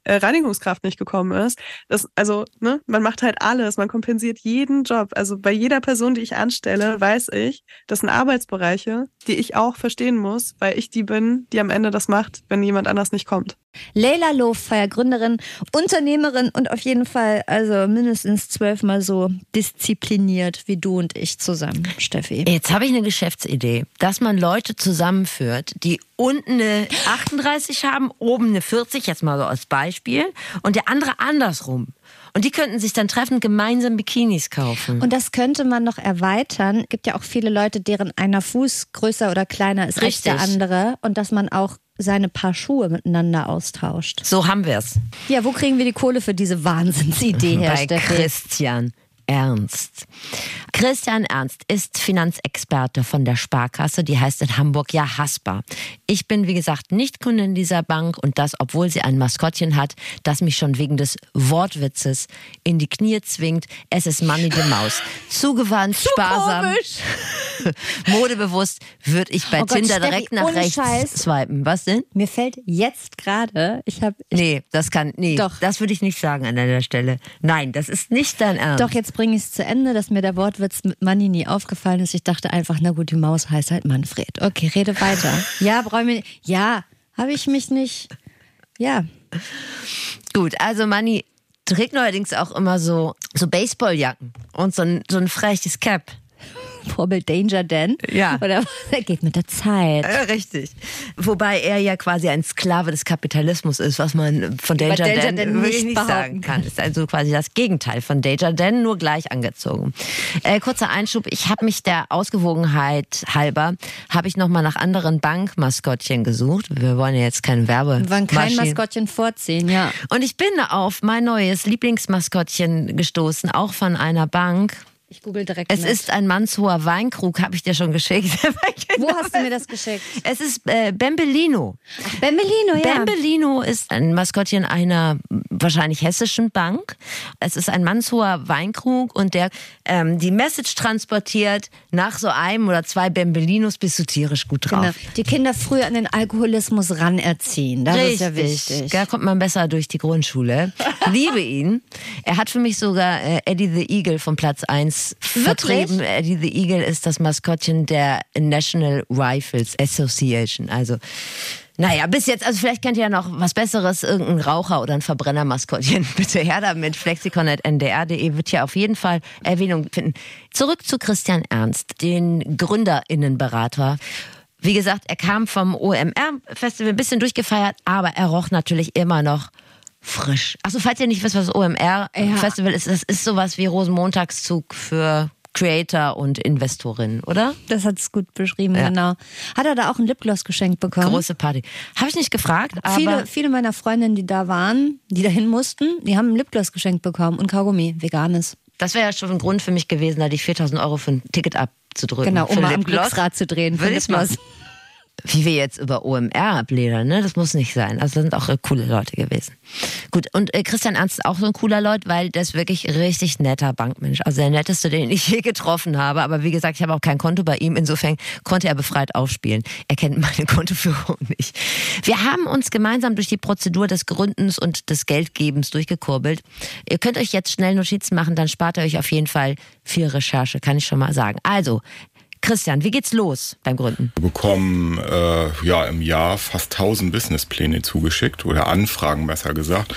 äh, Reinigungskraft nicht gekommen ist. Das, also, ne, man macht halt alles, man kompensiert jeden Job. Also bei jeder Person, die ich anstelle, weiß ich, das sind Arbeitsbereiche, die ich auch verstehen muss, weil ich die bin, die am Ende das macht, wenn jemand anders nicht kommt. Leila Lohfeier, Gründerin, Unternehmerin und auf jeden Fall also mindestens zwölfmal so diszipliniert wie du und ich zusammen, Steffi. Jetzt habe ich eine Geschäftsidee, dass man Leute zusammenführt, die unten eine 38 haben, oben eine 40, jetzt mal so als Beispiel, und der andere andersrum. Und die könnten sich dann treffen, gemeinsam Bikinis kaufen. Und das könnte man noch erweitern. Es gibt ja auch viele Leute, deren einer Fuß größer oder kleiner ist Richtig. als der andere. Und dass man auch seine Paar Schuhe miteinander austauscht. So haben wir es. Ja, wo kriegen wir die Kohle für diese Wahnsinnsidee her, Bei Steffi? Christian. Ernst. Christian Ernst ist Finanzexperte von der Sparkasse, die heißt in Hamburg ja Haspa. Ich bin, wie gesagt, nicht Kundin dieser Bank und das, obwohl sie ein Maskottchen hat, das mich schon wegen des Wortwitzes in die Knie zwingt. Es ist Manny de Maus. Zugewandt, Zu sparsam, modebewusst, würde ich bei oh Tinder Gott, direkt nach rechts Scheiß. swipen. Was denn? Mir fällt jetzt gerade, ich habe... Nee, das kann, nee, Doch. das würde ich nicht sagen an deiner Stelle. Nein, das ist nicht dein Ernst. Doch, jetzt bringe ich es zu Ende, dass mir der Wortwitz mit Manni nie aufgefallen ist. Ich dachte einfach, na gut, die Maus heißt halt Manfred. Okay, rede weiter. Ja, brauche ich Ja, habe ich mich nicht. Ja. Gut, also Manni trägt neuerdings auch immer so, so Baseballjacken und so ein, so ein freches Cap. Vorbild Danger Dan. Ja. Oder er geht mit der Zeit. Ja, richtig. Wobei er ja quasi ein Sklave des Kapitalismus ist, was man von Danger, Danger Dan, Dan wirklich nicht sagen kann. Ist also quasi das Gegenteil von Danger Dan, nur gleich angezogen. Äh, kurzer Einschub. Ich habe mich der Ausgewogenheit halber, habe ich nochmal nach anderen Bankmaskottchen gesucht. Wir wollen ja jetzt kein Werbe. Wir wollen kein Maskottchen vorziehen, ja. Und ich bin auf mein neues Lieblingsmaskottchen gestoßen, auch von einer Bank. Ich google direkt. Es mit. ist ein mannshoher Weinkrug, habe ich dir schon geschickt. Wo hast du mir das geschickt? Es ist äh, Bembellino. Ach, Bembellino, ja. Bembellino ist ein Maskottchen einer wahrscheinlich hessischen Bank. Es ist ein mannshoher Weinkrug und der ähm, die Message transportiert, nach so einem oder zwei Bembellinos bist du tierisch gut drauf. Genau. Die Kinder früh an den Alkoholismus ranerziehen. Das Richtig. ist ja wichtig. Da kommt man besser durch die Grundschule. Liebe ihn. Er hat für mich sogar äh, Eddie the Eagle von Platz 1 vertreten. Eddie the Eagle ist das Maskottchen der National Rifles Association. Also naja, bis jetzt, also vielleicht kennt ihr ja noch was Besseres, irgendein Raucher oder ein Verbrenner-Maskottchen. Bitte her damit. Flexikon.ndr.de wird hier auf jeden Fall Erwähnung finden. Zurück zu Christian Ernst, den GründerInnenberater Wie gesagt, er kam vom OMR-Festival ein bisschen durchgefeiert, aber er roch natürlich immer noch frisch. Achso, falls ihr nicht wisst, was das OMR-Festival ja. ist, das ist sowas wie Rosenmontagszug für Creator und Investorin, oder? Das hat es gut beschrieben, ja. genau. Hat er da auch ein Lipgloss geschenkt bekommen? Große Party. Habe ich nicht gefragt, aber. Viele, viele meiner Freundinnen, die da waren, die dahin mussten, die haben ein Lipgloss geschenkt bekommen und Kaugummi, veganes. Das wäre ja schon ein Grund für mich gewesen, da die 4000 Euro für ein Ticket abzudrücken. Genau, um mal am Glücksrad zu drehen. Will ich mal wie wir jetzt über OMR abledern, ne? Das muss nicht sein. Also das sind auch äh, coole Leute gewesen. Gut, und äh, Christian Ernst ist auch so ein cooler Leut, weil der ist wirklich richtig netter Bankmensch. Also der netteste, den ich je getroffen habe. Aber wie gesagt, ich habe auch kein Konto bei ihm. Insofern konnte er befreit aufspielen. Er kennt meine Kontoführung nicht. Wir haben uns gemeinsam durch die Prozedur des Gründens und des Geldgebens durchgekurbelt. Ihr könnt euch jetzt schnell Notizen machen, dann spart ihr euch auf jeden Fall viel Recherche, kann ich schon mal sagen. Also, Christian, wie geht's los beim Gründen? Wir bekommen äh, ja im Jahr fast 1000 Businesspläne zugeschickt oder Anfragen besser gesagt.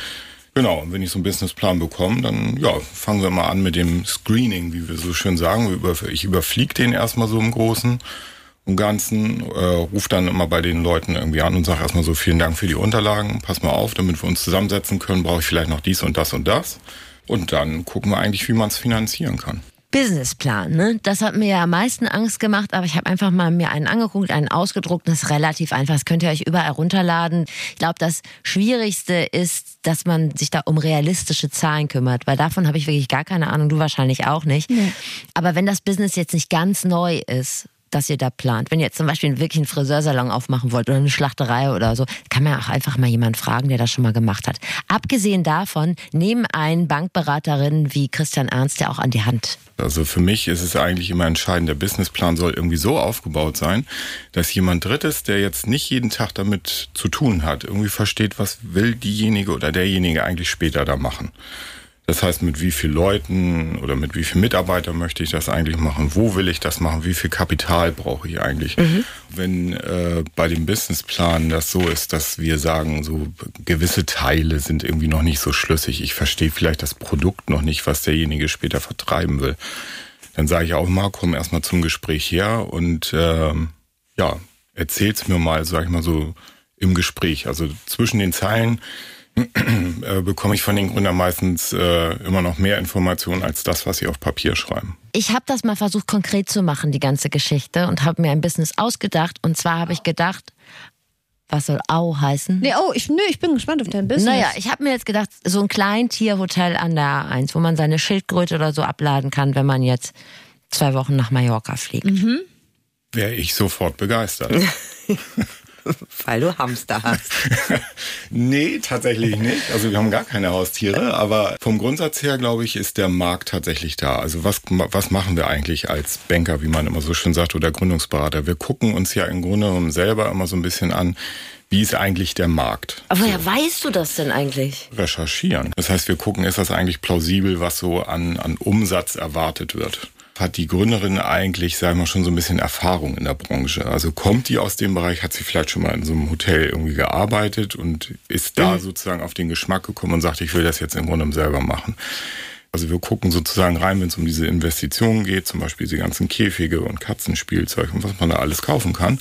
Genau, und wenn ich so einen Businessplan bekomme, dann ja, fangen wir mal an mit dem Screening, wie wir so schön sagen. Ich überfliege den erstmal so im Großen und Ganzen, äh, rufe dann immer bei den Leuten irgendwie an und sage erstmal so, vielen Dank für die Unterlagen, pass mal auf, damit wir uns zusammensetzen können, brauche ich vielleicht noch dies und das und das. Und dann gucken wir eigentlich, wie man es finanzieren kann. Businessplan, ne? Das hat mir ja am meisten Angst gemacht, aber ich habe einfach mal mir einen angeguckt, einen ausgedruckt, das ist relativ einfach, das könnt ihr euch überall runterladen. Ich glaube, das Schwierigste ist, dass man sich da um realistische Zahlen kümmert, weil davon habe ich wirklich gar keine Ahnung, du wahrscheinlich auch nicht. Nee. Aber wenn das Business jetzt nicht ganz neu ist, das ihr da plant. Wenn ihr jetzt zum Beispiel wirklich einen Friseursalon aufmachen wollt oder eine Schlachterei oder so, kann man auch einfach mal jemanden fragen, der das schon mal gemacht hat. Abgesehen davon, nehmen einen Bankberaterin wie Christian Ernst ja auch an die Hand. Also für mich ist es eigentlich immer entscheidend, der Businessplan soll irgendwie so aufgebaut sein, dass jemand Drittes, der jetzt nicht jeden Tag damit zu tun hat, irgendwie versteht, was will diejenige oder derjenige eigentlich später da machen. Das heißt, mit wie vielen Leuten oder mit wie vielen Mitarbeitern möchte ich das eigentlich machen? Wo will ich das machen? Wie viel Kapital brauche ich eigentlich? Mhm. Wenn äh, bei dem Businessplan das so ist, dass wir sagen, so gewisse Teile sind irgendwie noch nicht so schlüssig. Ich verstehe vielleicht das Produkt noch nicht, was derjenige später vertreiben will. Dann sage ich auch mal, komm erstmal zum Gespräch her und äh, ja, erzähl's mir mal, sag ich mal so, im Gespräch. Also zwischen den Zeilen äh, bekomme ich von den Gründern meistens äh, immer noch mehr Informationen als das, was sie auf Papier schreiben. Ich habe das mal versucht konkret zu machen, die ganze Geschichte, und habe mir ein Business ausgedacht. Und zwar habe ich gedacht, was soll Au heißen? Nee, oh, ich, nö, ich bin gespannt auf dein Business. Naja, ich habe mir jetzt gedacht, so ein Kleintierhotel an der A1, wo man seine Schildkröte oder so abladen kann, wenn man jetzt zwei Wochen nach Mallorca fliegt. Mhm. Wäre ich sofort begeistert. Weil du Hamster hast. nee, tatsächlich nicht. Also wir haben gar keine Haustiere, aber vom Grundsatz her, glaube ich, ist der Markt tatsächlich da. Also was, was machen wir eigentlich als Banker, wie man immer so schön sagt, oder Gründungsberater? Wir gucken uns ja im Grunde genommen selber immer so ein bisschen an, wie ist eigentlich der Markt? Aber woher so. weißt du das denn eigentlich? Recherchieren. Das heißt, wir gucken, ist das eigentlich plausibel, was so an, an Umsatz erwartet wird? Hat die Gründerin eigentlich, sagen wir schon so ein bisschen Erfahrung in der Branche? Also kommt die aus dem Bereich, hat sie vielleicht schon mal in so einem Hotel irgendwie gearbeitet und ist da mhm. sozusagen auf den Geschmack gekommen und sagt, ich will das jetzt im Grunde selber machen. Also wir gucken sozusagen rein, wenn es um diese Investitionen geht, zum Beispiel diese ganzen Käfige und Katzenspielzeug und was man da alles kaufen kann.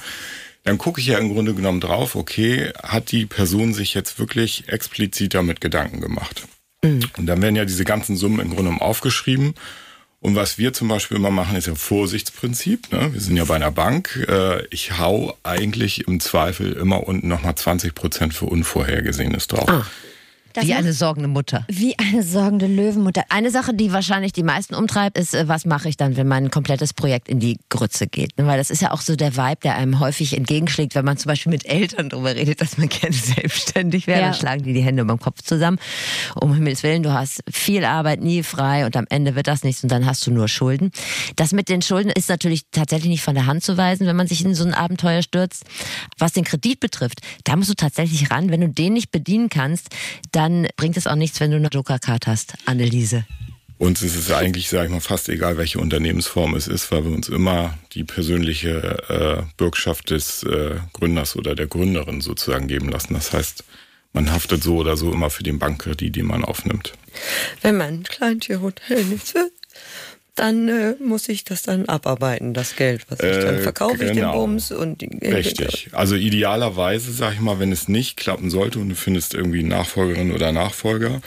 Dann gucke ich ja im Grunde genommen drauf, okay, hat die Person sich jetzt wirklich explizit damit Gedanken gemacht? Mhm. Und dann werden ja diese ganzen Summen im Grunde genommen aufgeschrieben und was wir zum Beispiel immer machen, ist ja Vorsichtsprinzip. Ne? Wir sind ja bei einer Bank. Äh, ich hau eigentlich im Zweifel immer unten nochmal 20 Prozent für Unvorhergesehenes drauf. Ah. Das wie eine sorgende Mutter. Wie eine sorgende Löwenmutter. Eine Sache, die wahrscheinlich die meisten umtreibt, ist, äh, was mache ich dann, wenn mein komplettes Projekt in die Grütze geht? Ne, weil das ist ja auch so der Vibe, der einem häufig entgegenschlägt, wenn man zum Beispiel mit Eltern darüber redet, dass man gerne selbstständig wäre. Ja. Dann schlagen die die Hände über den Kopf zusammen. Um Himmels Willen, du hast viel Arbeit, nie frei und am Ende wird das nichts und dann hast du nur Schulden. Das mit den Schulden ist natürlich tatsächlich nicht von der Hand zu weisen, wenn man sich in so ein Abenteuer stürzt. Was den Kredit betrifft, da musst du tatsächlich ran. Wenn du den nicht bedienen kannst, dann dann bringt es auch nichts, wenn du eine Joker-Card hast, Anneliese. Uns ist es eigentlich, sage ich mal, fast egal, welche Unternehmensform es ist, weil wir uns immer die persönliche äh, Bürgschaft des äh, Gründers oder der Gründerin sozusagen geben lassen. Das heißt, man haftet so oder so immer für den Bankkredit, den man aufnimmt. Wenn man ein Kleintierhotel nicht will, dann äh, muss ich das dann abarbeiten, das Geld, was ich dann Äh, verkaufe ich den genau. Bums und die Richtig. Also idealerweise, sag ich mal, wenn es nicht klappen sollte und du findest irgendwie Nachfolgerin oder Nachfolger,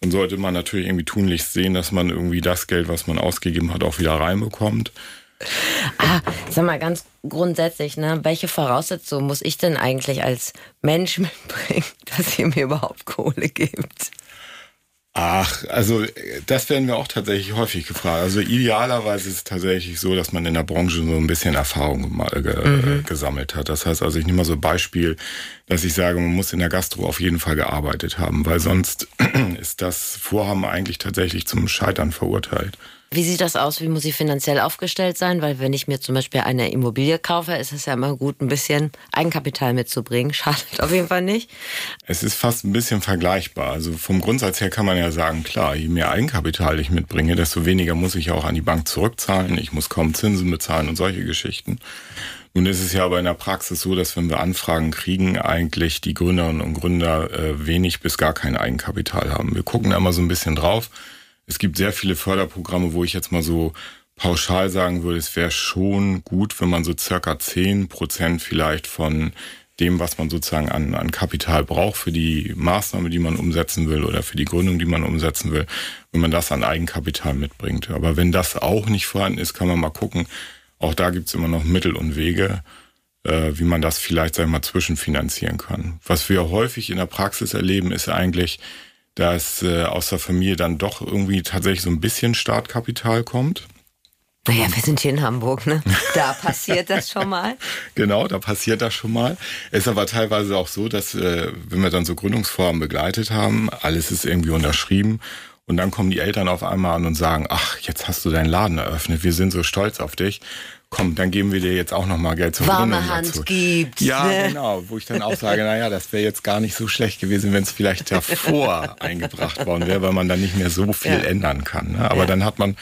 dann sollte man natürlich irgendwie tunlichst sehen, dass man irgendwie das Geld, was man ausgegeben hat, auch wieder reinbekommt. Ah, sag mal ganz grundsätzlich, ne, welche Voraussetzungen muss ich denn eigentlich als Mensch mitbringen, dass ihr mir überhaupt Kohle gibt? Ach, also äh, das werden wir auch tatsächlich häufig gefragt. Also idealerweise ist es tatsächlich so, dass man in der Branche so ein bisschen Erfahrung gema- ge Mhm. äh, gesammelt hat. Das heißt also, ich nehme mal so ein Beispiel, dass ich sage, man muss in der Gastro auf jeden Fall gearbeitet haben, weil sonst ist das Vorhaben eigentlich tatsächlich zum Scheitern verurteilt. Wie sieht das aus? Wie muss ich finanziell aufgestellt sein? Weil wenn ich mir zum Beispiel eine Immobilie kaufe, ist es ja immer gut, ein bisschen Eigenkapital mitzubringen. Schadet auf jeden Fall nicht. Es ist fast ein bisschen vergleichbar. Also vom Grundsatz her kann man ja sagen, klar, je mehr Eigenkapital ich mitbringe, desto weniger muss ich auch an die Bank zurückzahlen. Ich muss kaum Zinsen bezahlen und solche Geschichten. Nun ist es ja aber in der Praxis so, dass wenn wir Anfragen kriegen, eigentlich die Gründerinnen und Gründer äh, wenig bis gar kein Eigenkapital haben. Wir gucken da immer so ein bisschen drauf. Es gibt sehr viele Förderprogramme, wo ich jetzt mal so pauschal sagen würde, es wäre schon gut, wenn man so circa 10 Prozent vielleicht von dem, was man sozusagen an, an Kapital braucht für die Maßnahme, die man umsetzen will oder für die Gründung, die man umsetzen will, wenn man das an Eigenkapital mitbringt. Aber wenn das auch nicht vorhanden ist, kann man mal gucken. Auch da gibt's immer noch Mittel und Wege, äh, wie man das vielleicht, sagen wir mal, zwischenfinanzieren kann. Was wir häufig in der Praxis erleben, ist eigentlich, dass äh, aus der Familie dann doch irgendwie tatsächlich so ein bisschen Startkapital kommt. Naja, wir sind hier in Hamburg, ne? Da passiert das schon mal. Genau, da passiert das schon mal. Es ist aber teilweise auch so, dass äh, wenn wir dann so Gründungsvorhaben begleitet haben, alles ist irgendwie unterschrieben und dann kommen die Eltern auf einmal an und sagen, ach, jetzt hast du deinen Laden eröffnet, wir sind so stolz auf dich. Komm, dann geben wir dir jetzt auch noch mal Geld zur Warme Gründung Hand dazu. gibt's, Ja, ne? genau, wo ich dann auch sage, naja, das wäre jetzt gar nicht so schlecht gewesen, wenn es vielleicht davor eingebracht worden wäre, weil man dann nicht mehr so viel Ja. ändern kann. Ne? Aber Ja. dann hat man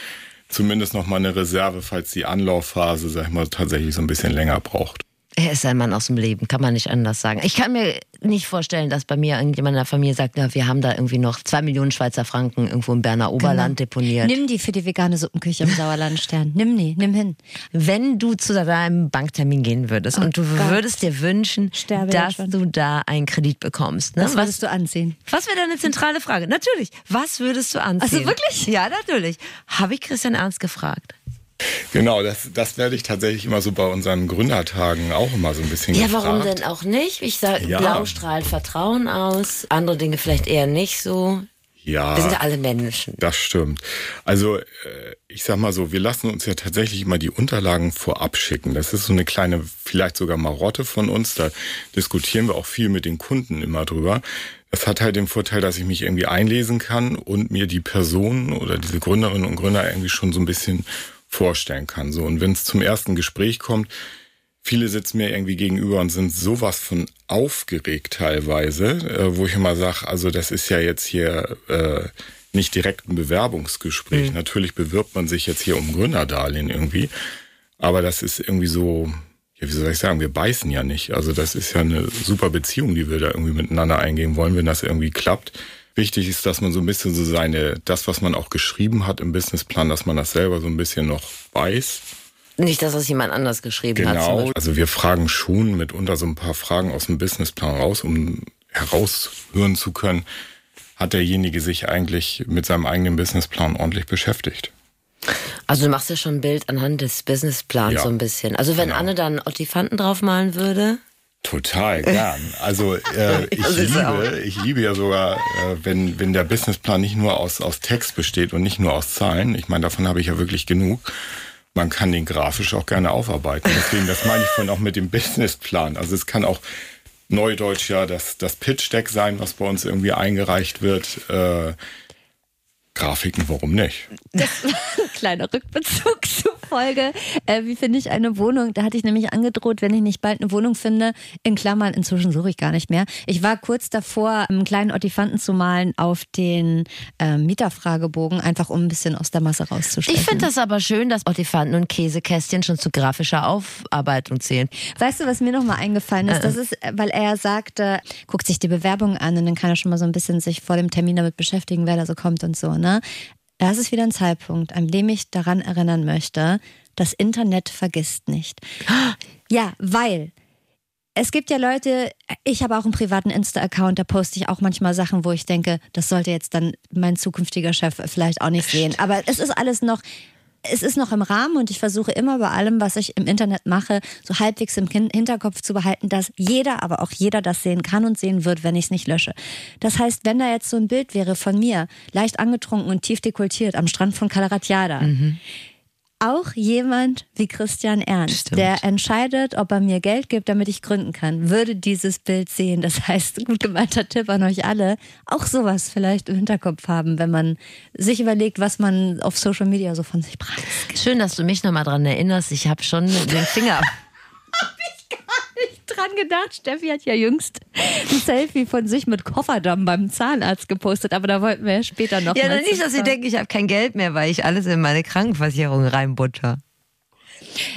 zumindest noch mal eine Reserve, falls die Anlaufphase, sag ich mal, tatsächlich so ein bisschen länger braucht. Er ist ein Mann aus dem Leben, kann man nicht anders sagen. Ich kann mir nicht vorstellen, dass bei mir irgendjemand in der Familie sagt, ja, wir haben da irgendwie noch zwei Millionen Schweizer Franken irgendwo im Berner Oberland deponiert. Nimm die für die vegane Suppenküche im Sauerlandstern. Nimm die, nimm hin. Wenn du zu deinem Banktermin gehen würdest und du Oh Gott. würdest dir wünschen, Sterbe dass du da einen Kredit bekommst. Ne? Was würdest du anziehen? Was wäre deine zentrale Frage? Natürlich. Was würdest du anziehen? Also wirklich? Ja, natürlich. Habe ich Christian Ernst gefragt. Genau, das, das werde ich tatsächlich immer so bei unseren Gründertagen auch immer so ein bisschen Ja, gefragt. warum denn auch nicht? Ich sage, Ja. blau strahlt Vertrauen aus. Andere Dinge vielleicht eher nicht so. Ja, Wir sind ja alle Menschen. das stimmt. Also äh, ich sag mal so, wir lassen uns ja tatsächlich immer die Unterlagen vorab schicken. Das ist so eine kleine, vielleicht sogar Marotte von uns. Da diskutieren wir auch viel mit den Kunden immer drüber. Das hat halt den Vorteil, dass ich mich irgendwie einlesen kann und mir die Person oder diese Gründerinnen und Gründer irgendwie schon so ein bisschen vorstellen kann. So und wenn es zum ersten Gespräch kommt, viele sitzen mir irgendwie gegenüber und sind sowas von aufgeregt teilweise, äh, wo ich immer sage, also das ist ja jetzt hier äh, nicht direkt ein Bewerbungsgespräch. Natürlich bewirbt man sich jetzt hier um Gründerdarlehen irgendwie, aber das ist irgendwie so, ja, wie soll ich sagen, wir beißen ja nicht. Also das ist ja eine super Beziehung, die wir da irgendwie miteinander eingehen wollen, wenn das irgendwie klappt. Wichtig ist, dass man so ein bisschen so seine, das, was man auch geschrieben hat im Businessplan, dass man das selber so ein bisschen noch weiß. Nicht, dass das jemand anders geschrieben hat. zum Genau. Also wir fragen schon mitunter so ein paar Fragen aus dem Businessplan raus, um heraushören zu können, hat derjenige sich eigentlich mit seinem eigenen Businessplan ordentlich beschäftigt. Also du machst ja schon ein Bild anhand des Businessplans Ja. so ein bisschen. Also wenn Genau. Anne dann Ottifanten draufmalen würde. Total gern. Also äh, ich liebe, ich liebe ja sogar, äh, wenn wenn der Businessplan nicht nur aus aus Text besteht und nicht nur aus Zahlen. Ich meine, davon habe ich ja wirklich genug. Man kann den grafisch auch gerne aufarbeiten. Deswegen, das meine ich vorhin auch mit dem Businessplan. Also es kann auch Neudeutsch ja das das Pitch Deck sein, was bei uns irgendwie eingereicht wird. Äh, Grafiken, warum nicht? Kleiner Rückbezug zur Folge. Äh, wie finde ich eine Wohnung? Da hatte ich nämlich angedroht, wenn ich nicht bald eine Wohnung finde, in Klammern, inzwischen suche ich gar nicht mehr. Ich war kurz davor, einen kleinen Ottifanten zu malen auf den äh, Mieterfragebogen, einfach um ein bisschen aus der Masse rauszustechen. Ich finde das aber schön, dass Ottifanten und Käsekästchen schon zu grafischer Aufarbeitung zählen. Weißt du, was mir nochmal eingefallen ist? Das ist, weil er sagte, guckt sich die Bewerbung an und dann kann er schon mal so ein bisschen sich vor dem Termin damit beschäftigen, wer da so kommt und so, ne? Das ist wieder ein Zeitpunkt, an dem ich daran erinnern möchte, das Internet vergisst nicht. Ja, weil es gibt ja Leute, ich habe auch einen privaten Insta-Account, da poste ich auch manchmal Sachen, wo ich denke, das sollte jetzt dann mein zukünftiger Chef vielleicht auch nicht sehen. Aber es ist alles noch, es ist noch im Rahmen und ich versuche immer bei allem, was ich im Internet mache, so halbwegs im Hinterkopf zu behalten, dass jeder, aber auch jeder das sehen kann und sehen wird, wenn ich es nicht lösche. Das heißt, wenn da jetzt so ein Bild wäre von mir, leicht angetrunken und tief dekultiert am Strand von Calaratiada, mhm auch jemand wie Christian Ernst, Stimmt. der entscheidet, ob er mir Geld gibt, damit ich gründen kann, würde dieses Bild sehen. Das heißt, gut gemeinter Tipp an euch alle, auch sowas vielleicht im Hinterkopf haben, wenn man sich überlegt, was man auf Social Media so von sich preist. Schön, dass du mich nochmal dran erinnerst. Ich habe schon den Finger. nicht dran gedacht. Steffi hat ja jüngst ein Selfie von sich mit Kofferdamm beim Zahnarzt gepostet, aber da wollten wir ja später noch. Ja, dann nicht, dass sie denken, ich habe kein Geld mehr, weil ich alles in meine Krankenversicherung reinbutter.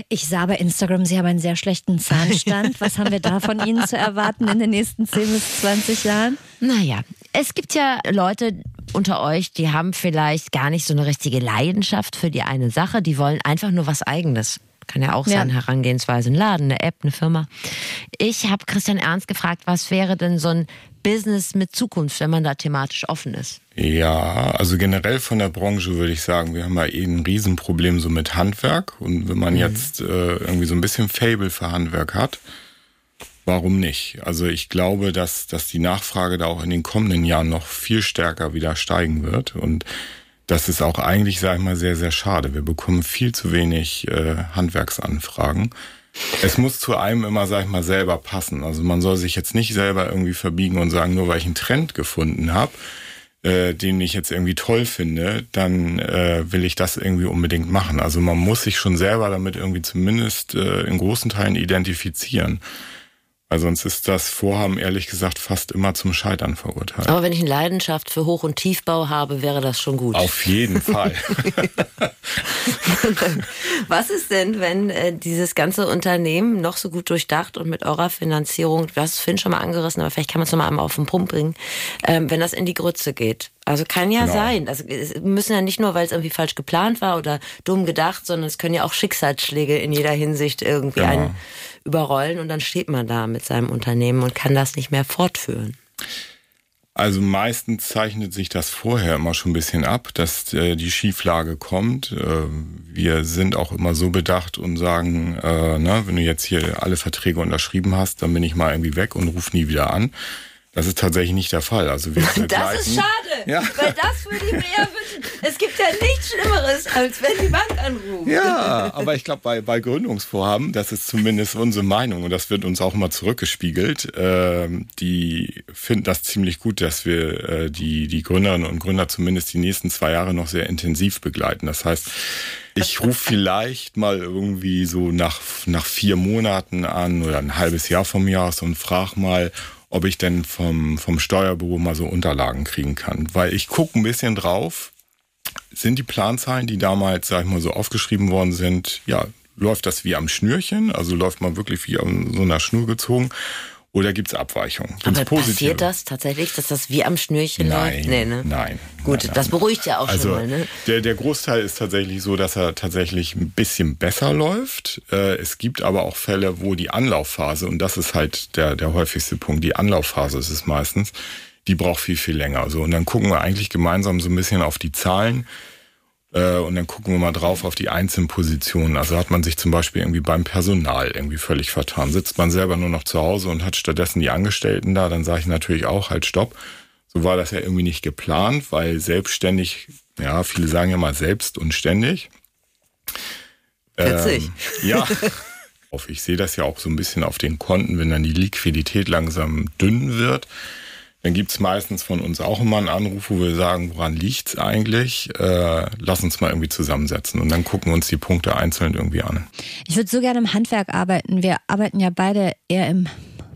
Ich sah bei Instagram, Sie haben einen sehr schlechten Zahnstand. Was haben wir da von Ihnen zu erwarten in den nächsten 10 bis 20 Jahren? Naja, es gibt ja Leute unter euch, die haben vielleicht gar nicht so eine richtige Leidenschaft für die eine Sache. Die wollen einfach nur was Eigenes. Kann ja auch sein, ja. Herangehensweise, ein Laden, eine App, eine Firma. Ich habe Christian Ernst gefragt, was wäre denn so ein Business mit Zukunft, wenn man da thematisch offen ist? Ja, also generell von der Branche würde ich sagen, wir haben ja eh ein Riesenproblem so mit Handwerk. Und wenn man mhm. jetzt äh, irgendwie so ein bisschen Fable für Handwerk hat, warum nicht? Also ich glaube, dass, dass die Nachfrage da auch in den kommenden Jahren noch viel stärker wieder steigen wird. Und das ist auch eigentlich, sag ich mal, sehr, sehr schade. Wir bekommen viel zu wenig äh, Handwerksanfragen. Es muss zu einem immer, sag ich mal, selber passen. Also man soll sich jetzt nicht selber irgendwie verbiegen und sagen, nur weil ich einen Trend gefunden habe, äh, den ich jetzt irgendwie toll finde, dann äh, will ich das irgendwie unbedingt machen. Also man muss sich schon selber damit irgendwie zumindest äh, in großen Teilen identifizieren. Weil sonst ist das Vorhaben ehrlich gesagt fast immer zum Scheitern verurteilt. Aber wenn ich eine Leidenschaft für Hoch- und Tiefbau habe, wäre das schon gut. Auf jeden Fall. Was ist denn, wenn äh, dieses ganze Unternehmen noch so gut durchdacht und mit eurer Finanzierung, du hast es vorhin schon mal angerissen, aber vielleicht kann man es nochmal einmal auf den Punkt bringen, ähm, wenn das in die Grütze geht? Also kann ja genau. sein. Also es müssen ja nicht nur, weil es irgendwie falsch geplant war oder dumm gedacht, sondern es können ja auch Schicksalsschläge in jeder Hinsicht irgendwie genau. einen überrollen und dann steht man da mit seinem Unternehmen und kann das nicht mehr fortführen. Also meistens zeichnet sich das vorher immer schon ein bisschen ab, dass äh, die Schieflage kommt. Äh, wir sind auch immer so bedacht und sagen, äh, na, wenn du jetzt hier alle Verträge unterschrieben hast, dann bin ich mal irgendwie weg und ruf nie wieder an. Das ist tatsächlich nicht der Fall. Also wir das ist schade, ja. weil das würde ich mir ja wünschen. Es gibt ja nichts Schlimmeres, als wenn die Bank anruft. Ja, aber ich glaube, bei, bei Gründungsvorhaben, das ist zumindest unsere Meinung und das wird uns auch mal zurückgespiegelt, äh, die finden das ziemlich gut, dass wir äh, die, die Gründerinnen und Gründer zumindest die nächsten zwei Jahre noch sehr intensiv begleiten. Das heißt, ich rufe vielleicht mal irgendwie so nach, nach vier Monaten an oder ein halbes Jahr vom Jahr aus und frage mal, ob ich denn vom, vom Steuerbüro mal so Unterlagen kriegen kann. Weil ich gucke ein bisschen drauf, sind die Planzahlen, die damals, sag ich mal, so aufgeschrieben worden sind, ja, läuft das wie am Schnürchen, also läuft man wirklich wie an so einer Schnur gezogen. Oder gibt es Abweichungen? Aber passiert das tatsächlich, dass das wie am Schnürchen nein, läuft? Nee, ne? Nein. Gut, nein, das beruhigt ja auch also schon mal. Ne? Der, der Großteil ist tatsächlich so, dass er tatsächlich ein bisschen besser läuft. Äh, es gibt aber auch Fälle, wo die Anlaufphase, und das ist halt der, der häufigste Punkt, die Anlaufphase ist es meistens, die braucht viel, viel länger. So, und dann gucken wir eigentlich gemeinsam so ein bisschen auf die Zahlen und dann gucken wir mal drauf auf die einzelnen Positionen. Also hat man sich zum Beispiel irgendwie beim Personal irgendwie völlig vertan. Sitzt man selber nur noch zu Hause und hat stattdessen die Angestellten da, dann sage ich natürlich auch, halt stopp. So war das ja irgendwie nicht geplant, weil selbstständig, ja, viele sagen ja mal selbst und ständig. Witzig. Ähm, ja. Ich sehe das ja auch so ein bisschen auf den Konten, wenn dann die Liquidität langsam dünn wird dann gibt's meistens von uns auch immer einen Anruf, wo wir sagen, woran liegt's eigentlich? Äh, lass uns mal irgendwie zusammensetzen und dann gucken wir uns die Punkte einzeln irgendwie an. Ich würde so gerne im Handwerk arbeiten. Wir arbeiten ja beide eher im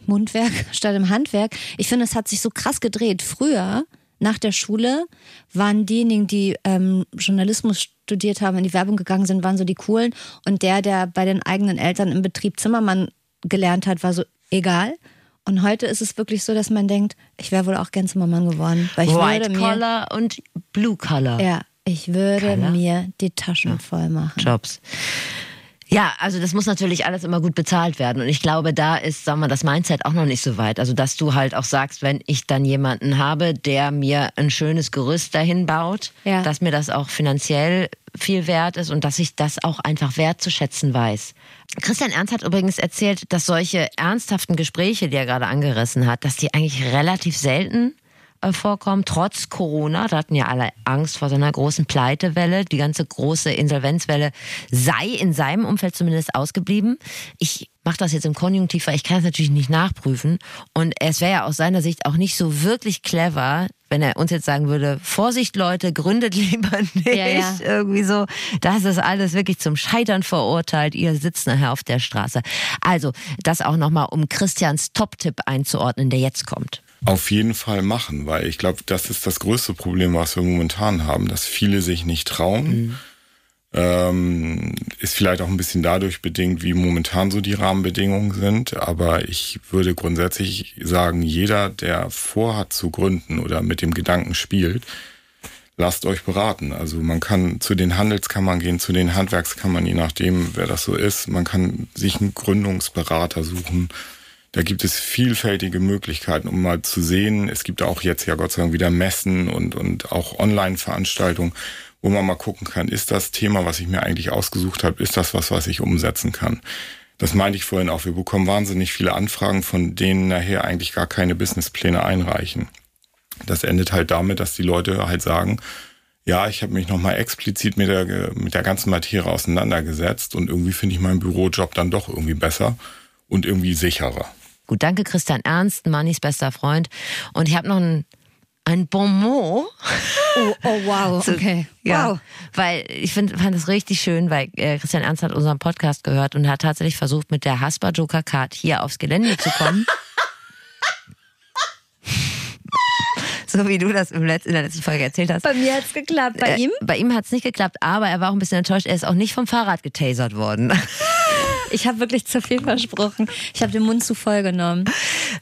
Mundwerk statt im Handwerk. Ich finde, es hat sich so krass gedreht. Früher, nach der Schule, waren diejenigen, die ähm, Journalismus studiert haben, in die Werbung gegangen sind, waren so die coolen. Und der, der bei den eigenen Eltern im Betrieb Zimmermann gelernt hat, war so egal. Und heute ist es wirklich so, dass man denkt, ich wäre wohl auch gern Zimmermann geworden. Weil ich White Collar und Blue Collar. Ja. Ich würde Keiner? mir die Taschen voll machen. Jobs. Ja, also das muss natürlich alles immer gut bezahlt werden. Und ich glaube, da ist, sagen wir, das Mindset auch noch nicht so weit. Also, dass du halt auch sagst, wenn ich dann jemanden habe, der mir ein schönes Gerüst dahin baut, Ja. dass mir das auch finanziell viel wert ist und dass ich das auch einfach wertzuschätzen weiß. Christian Ernst hat übrigens erzählt, dass solche ernsthaften Gespräche, die er gerade angerissen hat, dass die eigentlich relativ selten äh, vorkommen, trotz Corona. Da hatten ja alle Angst vor so einer großen Pleitewelle. Die ganze große Insolvenzwelle sei in seinem Umfeld zumindest ausgeblieben. Ich mache das jetzt im Konjunktiv, weil ich kann es natürlich nicht nachprüfen. Und es wäre ja aus seiner Sicht auch nicht so wirklich clever, wenn er uns jetzt sagen würde, Vorsicht Leute, gründet lieber nicht. Ja, ja. Irgendwie so, das ist alles wirklich zum Scheitern verurteilt. Ihr sitzt nachher auf der Straße. Also, das auch nochmal, um Christians Top-Tipp einzuordnen, der jetzt kommt. Auf jeden Fall machen, weil ich glaube, das ist das größte Problem, was wir momentan haben, dass viele sich nicht trauen. Ähm, ist vielleicht auch ein bisschen dadurch bedingt, wie momentan so die Rahmenbedingungen sind. Aber ich würde grundsätzlich sagen, jeder, der vorhat zu gründen oder mit dem Gedanken spielt, lasst euch beraten. Also man kann zu den Handelskammern gehen, zu den Handwerkskammern, je nachdem, wer das so ist. Man kann sich einen Gründungsberater suchen. Da gibt es vielfältige Möglichkeiten, um mal zu sehen. Es gibt auch jetzt ja Gott sei Dank wieder Messen und, und auch Online-Veranstaltungen, wo man mal gucken kann, ist das Thema, was ich mir eigentlich ausgesucht habe, ist das was, was ich umsetzen kann. Das meinte ich vorhin auch. Wir bekommen wahnsinnig viele Anfragen, von denen nachher eigentlich gar keine Businesspläne einreichen. Das endet halt damit, dass die Leute halt sagen, ja, ich habe mich nochmal explizit mit der, mit der ganzen Materie auseinandergesetzt und irgendwie finde ich meinen Bürojob dann doch irgendwie besser und irgendwie sicherer. Gut, danke Christian Ernst, Mannis bester Freund. Und ich habe noch ein, ein Bonmot. Oh, oh wow, okay. Ja, Wow. weil ich find, fand es richtig schön, weil äh, Christian Ernst hat unseren Podcast gehört und hat tatsächlich versucht, mit der Haspa Joker Card hier aufs Gelände zu kommen. so wie du das im Letz-, in der letzten Folge erzählt hast. Bei mir hat's geklappt. Bei Äh, ihm? Bei ihm hat es nicht geklappt, aber er war auch ein bisschen enttäuscht. Er ist auch nicht vom Fahrrad getasert worden. Ich habe wirklich zu viel versprochen. Ich habe den Mund zu voll genommen.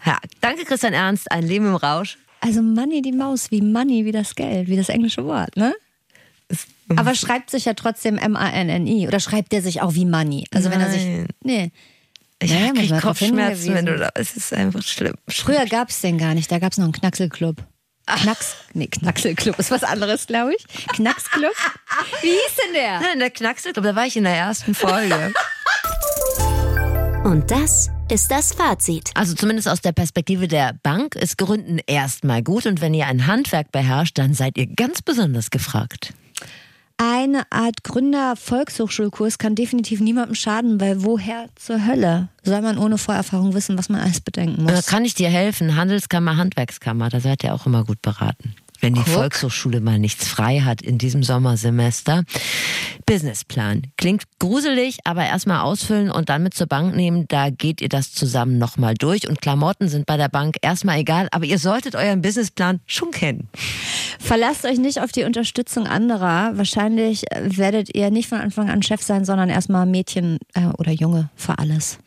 ja, danke Christian Ernst, ein Leben im Rausch. Also Money die Maus, wie Money, wie das Geld, wie das englische Wort, ne? Aber schreibt sich ja trotzdem M-A-N-N-I. Oder schreibt der sich auch wie Money? Also wenn er sich. Nein. Nee. Ich Naja, muss krieg Kopfschmerzen, wenn du da. Es ist einfach schlimm. Früher gab's den gar nicht, da gab's noch einen Knackselclub. Knacks, nee, Knackselclub ist was anderes, glaube ich. Knacksclub? Wie hieß denn der? Nein, der Knackselt, da war ich in der ersten Folge. Und das ist das Fazit. Also zumindest aus der Perspektive der Bank ist Gründen erstmal gut und wenn ihr ein Handwerk beherrscht, dann seid ihr ganz besonders gefragt. Eine Art Gründer-Volkshochschulkurs kann definitiv niemandem schaden, weil woher zur Hölle soll man ohne Vorerfahrung wissen, was man alles bedenken Da muss? kann ich dir helfen, Handelskammer, Handwerkskammer, da seid ihr auch immer gut beraten. Wenn die Guck. Volkshochschule mal nichts frei hat in diesem Sommersemester. Businessplan. Klingt gruselig, aber erstmal ausfüllen und dann mit zur Bank nehmen. Da geht ihr das zusammen nochmal durch. Und Klamotten sind bei der Bank erstmal egal, aber ihr solltet euren Businessplan schon kennen. Verlasst euch nicht auf die Unterstützung anderer. Wahrscheinlich werdet ihr nicht von Anfang an Chef sein, sondern erstmal Mädchen äh, oder Junge für alles.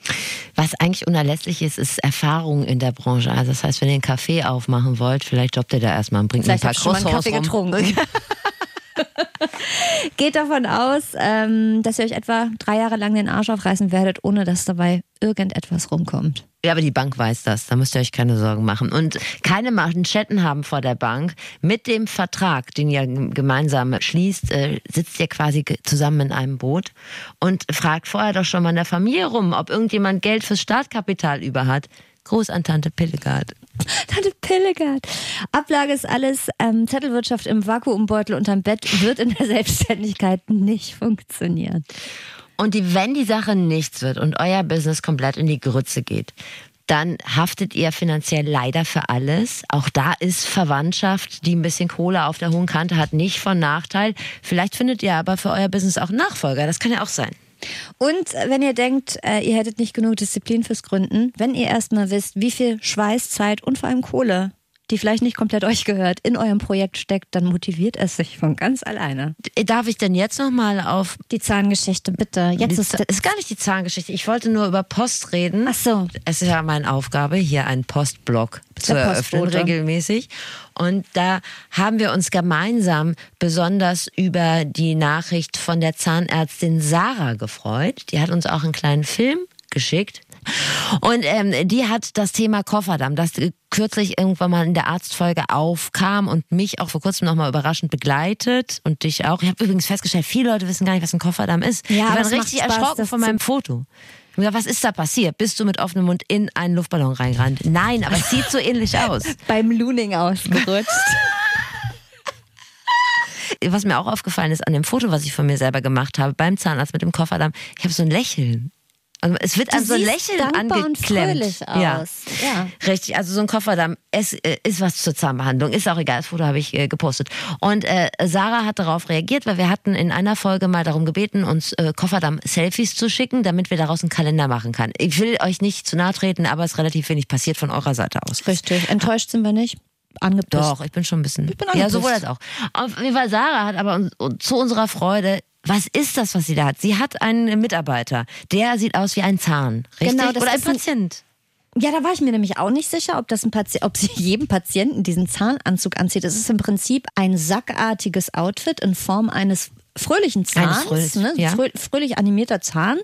Was eigentlich unerlässlich ist, ist Erfahrung in der Branche. Also das heißt, wenn ihr einen Kaffee aufmachen wollt, vielleicht jobbt ihr da erstmal und bringt Vielleicht ihr schon mal einen Kaffee rum. getrunken. Geht davon aus, ähm, dass ihr euch etwa drei Jahre lang den Arsch aufreißen werdet, ohne dass dabei irgendetwas rumkommt. Ja, aber die Bank weiß das. Da müsst ihr euch keine Sorgen machen. Und keine Manschetten haben vor der Bank. Mit dem Vertrag, den ihr gemeinsam schließt, äh, sitzt ihr quasi zusammen in einem Boot und fragt vorher doch schon mal in der Familie rum, ob irgendjemand Geld fürs Startkapital über hat. Gruß an Tante Pillegard. Tante Pillegard. Ablage ist alles. Ähm, Zettelwirtschaft im Vakuumbeutel unterm Bett wird in der Selbstständigkeit nicht funktionieren. Und die, wenn die Sache nichts wird und euer Business komplett in die Grütze geht, dann haftet ihr finanziell leider für alles. Auch da ist Verwandtschaft, die ein bisschen Kohle auf der hohen Kante hat, nicht von Nachteil. Vielleicht findet ihr aber für euer Business auch Nachfolger. Das kann ja auch sein. Und äh, wenn ihr denkt, äh, ihr hättet nicht genug Disziplin fürs Gründen, wenn ihr erstmal wisst, wie viel Schweiß, Zeit und vor allem Kohle, die vielleicht nicht komplett euch gehört, in eurem Projekt steckt, dann motiviert es sich von ganz alleine. Darf ich denn jetzt nochmal auf. Die Zahngeschichte, bitte. Jetzt die, ist ist gar nicht die Zahngeschichte. Ich wollte nur über Post reden. Ach so. Es ist ja meine Aufgabe, hier einen Postblock zu Der eröffnen, Postbote. regelmäßig. Und da haben wir uns gemeinsam besonders über die Nachricht von der Zahnärztin Sarah gefreut. Die hat uns auch einen kleinen Film geschickt. Und ähm, die hat das Thema Kofferdamm, das äh, kürzlich irgendwann mal in der Arztfolge aufkam und mich auch vor kurzem nochmal überraschend begleitet und dich auch. Ich habe übrigens festgestellt, viele Leute wissen gar nicht, was ein Kofferdamm ist. Ja, es macht richtig Spaß, erschrocken von meinem Foto. Ich gedacht, was ist da passiert? Bist du mit offenem Mund in einen Luftballon reingerannt? Nein, aber es sieht so ähnlich aus. Beim Looning ausgerutscht. Was mir auch aufgefallen ist an dem Foto, was ich von mir selber gemacht habe, beim Zahnarzt mit dem Kofferdamm, ich habe so ein Lächeln. Also es wird Du an so Lächeln angeklemmt. fröhlich Ja. aus. Ja. Richtig, also so ein Kofferdamm, es äh, ist was zur Zahnbehandlung, ist auch egal, das Foto habe ich äh, gepostet. Und äh, Sarah hat darauf reagiert, weil wir hatten in einer Folge mal darum gebeten, uns äh, Kofferdamm-Selfies zu schicken, damit wir daraus einen Kalender machen können. Ich will euch nicht zu nahe treten, aber es ist relativ wenig passiert von eurer Seite aus. Richtig. Enttäuscht sind wir nicht. Angepisst. Doch, ich bin schon ein bisschen. Ich bin ja, angepisst. sowohl als auch. Auf jeden Fall, Sarah hat aber zu unserer Freude. Was ist das, was sie da hat? Sie hat einen Mitarbeiter, der sieht aus wie ein Zahn, richtig? Genau, das Oder ein ist ein- Patient. Ja, da war ich mir nämlich auch nicht sicher, ob das ein Patient, ob sie jedem Patienten diesen Zahnanzug anzieht. Es ist im Prinzip ein sackartiges Outfit in Form eines fröhlichen Zahns, fröhlich- ne? ja. Frö fröhlich animierter Zahn.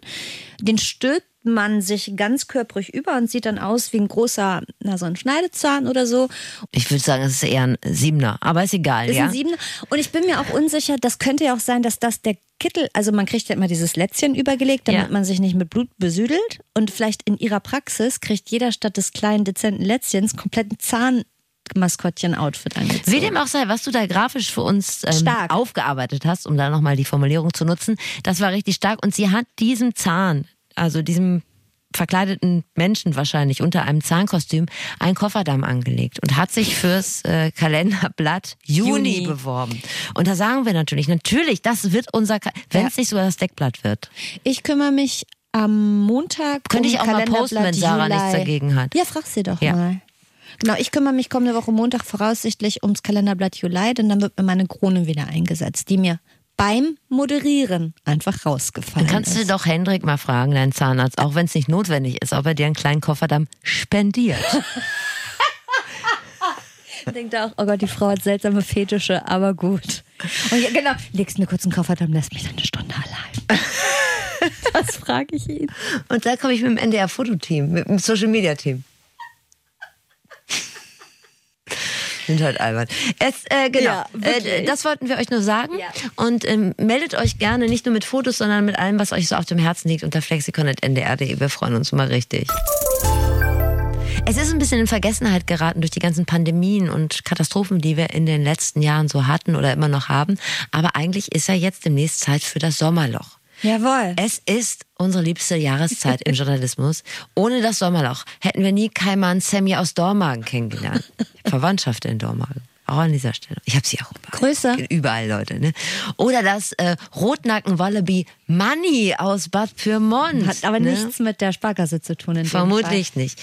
Den stülpt man sich ganzkörperig über und sieht dann aus wie ein großer, na so ein Schneidezahn oder so. Ich würde sagen, es ist eher ein Siebener, aber ist egal, Ist ja. ein Siebener. Und ich bin mir auch unsicher, das könnte ja auch sein, dass das der Kittel, also man kriegt ja immer dieses Lätzchen übergelegt, damit Ja. man sich nicht mit Blut besüdelt. Und vielleicht in ihrer Praxis kriegt jeder statt des kleinen, dezenten Lätzchens komplett ein Zahnmaskottchen-Outfit angezogen. Wie dem auch sei, was du da grafisch für uns ähm, Stark. aufgearbeitet hast, um da nochmal die Formulierung zu nutzen, das war richtig stark. Und sie hat diesem Zahn, also diesem verkleideten Menschen wahrscheinlich unter einem Zahnkostüm, einen Kofferdamm angelegt und hat sich fürs äh, Kalenderblatt Juni, Juni. beworben. Und da sagen wir natürlich, natürlich, das wird unser, wenn es nicht sogar das Deckblatt wird. Ich kümmere mich am Montag. Könnte um ich auch mal posten, wenn Sarah Juli. nichts dagegen hat. Ja, frag sie doch Ja. mal. Genau, ich kümmere mich kommende Woche Montag voraussichtlich ums Kalenderblatt Juli, denn dann wird mir meine Krone wieder eingesetzt, die mir beim Moderieren einfach rausgefallen Dann kannst du ist. doch Hendrik mal fragen, deinen Zahnarzt, auch wenn es nicht notwendig ist, ob er dir einen kleinen Kofferdamm spendiert. denkt auch, oh Gott, die Frau hat seltsame Fetische, aber gut. Und ja, genau, legst mir kurz einen Kofferdamm, lässt mich dann eine Stunde allein. Das frage ich ihn. Und da komme ich mit dem NDR-Fototeam, mit dem Social-Media-Team. Sind halt albern. Es, äh, genau, Ja, äh, das wollten wir euch nur sagen. Ja. Und ähm, meldet euch gerne nicht nur mit Fotos, sondern mit allem, was euch so auf dem Herzen liegt unter flexikon.ndr.de. Wir freuen uns mal richtig. Es ist ein bisschen in Vergessenheit geraten durch die ganzen Pandemien und Katastrophen, die wir in den letzten Jahren so hatten oder immer noch haben. Aber eigentlich ist ja jetzt demnächst Zeit für das Sommerloch. Jawohl. Es ist unsere liebste Jahreszeit im Journalismus. Ohne das Sommerloch hätten wir nie Kaiman Sammy aus Dormagen kennengelernt. Verwandtschaft in Dormagen. Auch an dieser Stelle. Ich habe sie auch überall. Grüße. Überall, Leute. Ne? Oder das äh, Rotnacken-Wallaby Money aus Bad Pyrmont. Hat aber ne? nichts mit der Sparkasse zu tun. In dem Vermutlich nicht.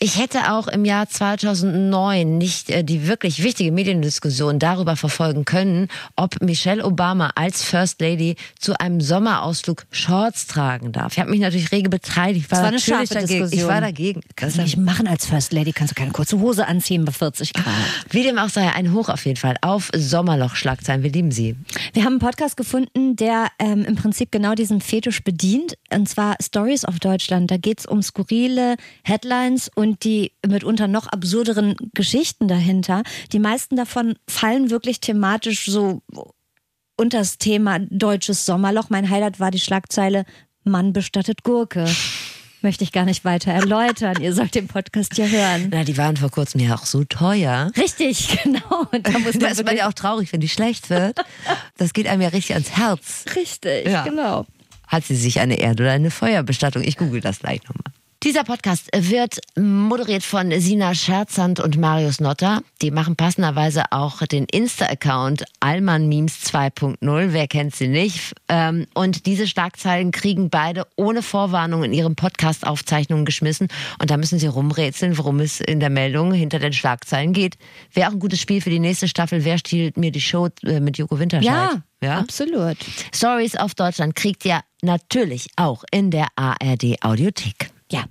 Ich hätte auch im Jahr 2009 nicht äh, die wirklich wichtige Mediendiskussion darüber verfolgen können, ob Michelle Obama als First Lady zu einem Sommerausflug Shorts tragen darf. Ich habe mich natürlich rege beteiligt. Ich war, Das war eine scharfe dagegen. Diskussion. Ich war dagegen. Kannst du nicht machen als First Lady, kannst du keine kurze Hose anziehen bei 40 Grad. Wie dem auch sei, ein Hoch auf jeden Fall auf Sommerloch-Schlagzeilen. Wir lieben sie. Wir haben einen Podcast gefunden, der ähm, im Prinzip genau diesen Fetisch bedient. Und zwar Stories of Deutschland. Da geht es um skurrile Headlines und die mitunter noch absurderen Geschichten dahinter. Die meisten davon fallen wirklich thematisch so unter das Thema deutsches Sommerloch. Mein Highlight war die Schlagzeile Mann bestattet Gurke. Möchte ich gar nicht weiter erläutern. Ihr sollt den Podcast ja hören. Na, die waren vor kurzem ja auch so teuer. Richtig, genau. Und da muss Da man ist man ja auch traurig, wenn die schlecht wird. Das geht einem ja richtig ans Herz. Richtig, Ja. genau. Hat sie sich eine Erd- oder eine Feuerbestattung? Ich google das gleich nochmal. Dieser Podcast wird moderiert von Sina Scherzand und Marius Notter. Die machen passenderweise auch den Insta-Account Allmann Memes 2.0. Wer kennt sie nicht? Ähm, Und diese Schlagzeilen kriegen beide ohne Vorwarnung in ihrem Podcast-Aufzeichnungen geschmissen. Und da müssen sie rumrätseln, worum es in der Meldung hinter den Schlagzeilen geht. Wäre auch ein gutes Spiel für die nächste Staffel. Wer stiehlt mir die Show äh, mit Joko Winterscheid? Ja, ja? absolut. Stories auf Deutschland kriegt ihr natürlich auch in der ARD Audiothek. Ja.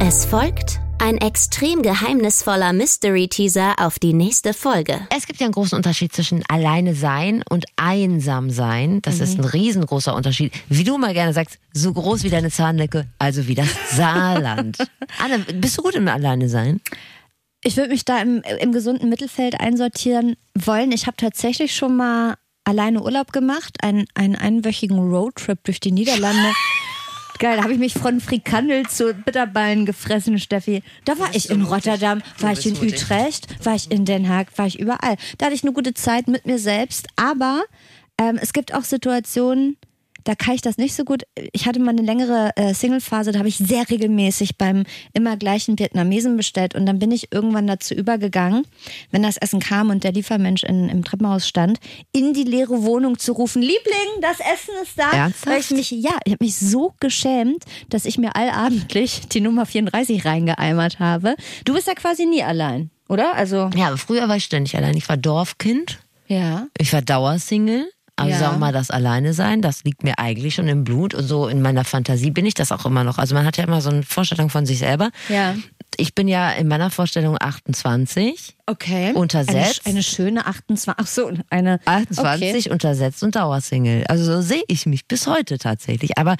Es folgt Ein extrem geheimnisvoller Mystery-Teaser auf die nächste Folge. Es gibt ja einen großen Unterschied zwischen alleine sein und einsam sein. Das ist ein riesengroßer Unterschied. Wie du mal gerne sagst, so groß wie deine Zahnlecke, also wie das Saarland. Anne, bist du gut im Alleine sein? Ich würde mich da im, im gesunden Mittelfeld einsortieren wollen. Ich habe tatsächlich schon mal alleine Urlaub gemacht, einen, einen einwöchigen Roadtrip durch die Niederlande. Geil, da habe ich mich von Frikandel zu Bitterballen gefressen, Steffi. Da war ich in Rotterdam, war ich in Utrecht, war ich in Den Haag, war ich überall. Da hatte ich eine gute Zeit mit mir selbst, aber ähm, es gibt auch Situationen, da kann ich das nicht so gut. Ich hatte mal eine längere äh, Single-Phase, da habe ich sehr regelmäßig beim immer gleichen Vietnamesen bestellt und dann bin ich irgendwann dazu übergegangen, wenn das Essen kam und der Liefermensch in, im Treppenhaus stand, in die leere Wohnung zu rufen, Liebling, das Essen ist da. Ernsthaft? Weil ich mich, ja, ich habe mich so geschämt, dass ich mir allabendlich die Nummer 34 reingeeimert habe. Du bist ja quasi nie allein, oder? Also, Ja, früher war ich ständig allein. Ich war Dorfkind. ja. Ich war Dauersingle. Also Ja. wir mal, das Alleine sein, das liegt mir eigentlich schon im Blut und so in meiner Fantasie bin ich das auch immer noch. Also man hat ja immer so eine Vorstellung von sich selber. Ja. Ich bin ja in meiner Vorstellung 28, Okay. Untersetzt. Eine, eine schöne 28. Ach so, eine 28 untersetzt und Dauersingle. Also so sehe ich mich bis heute tatsächlich. Aber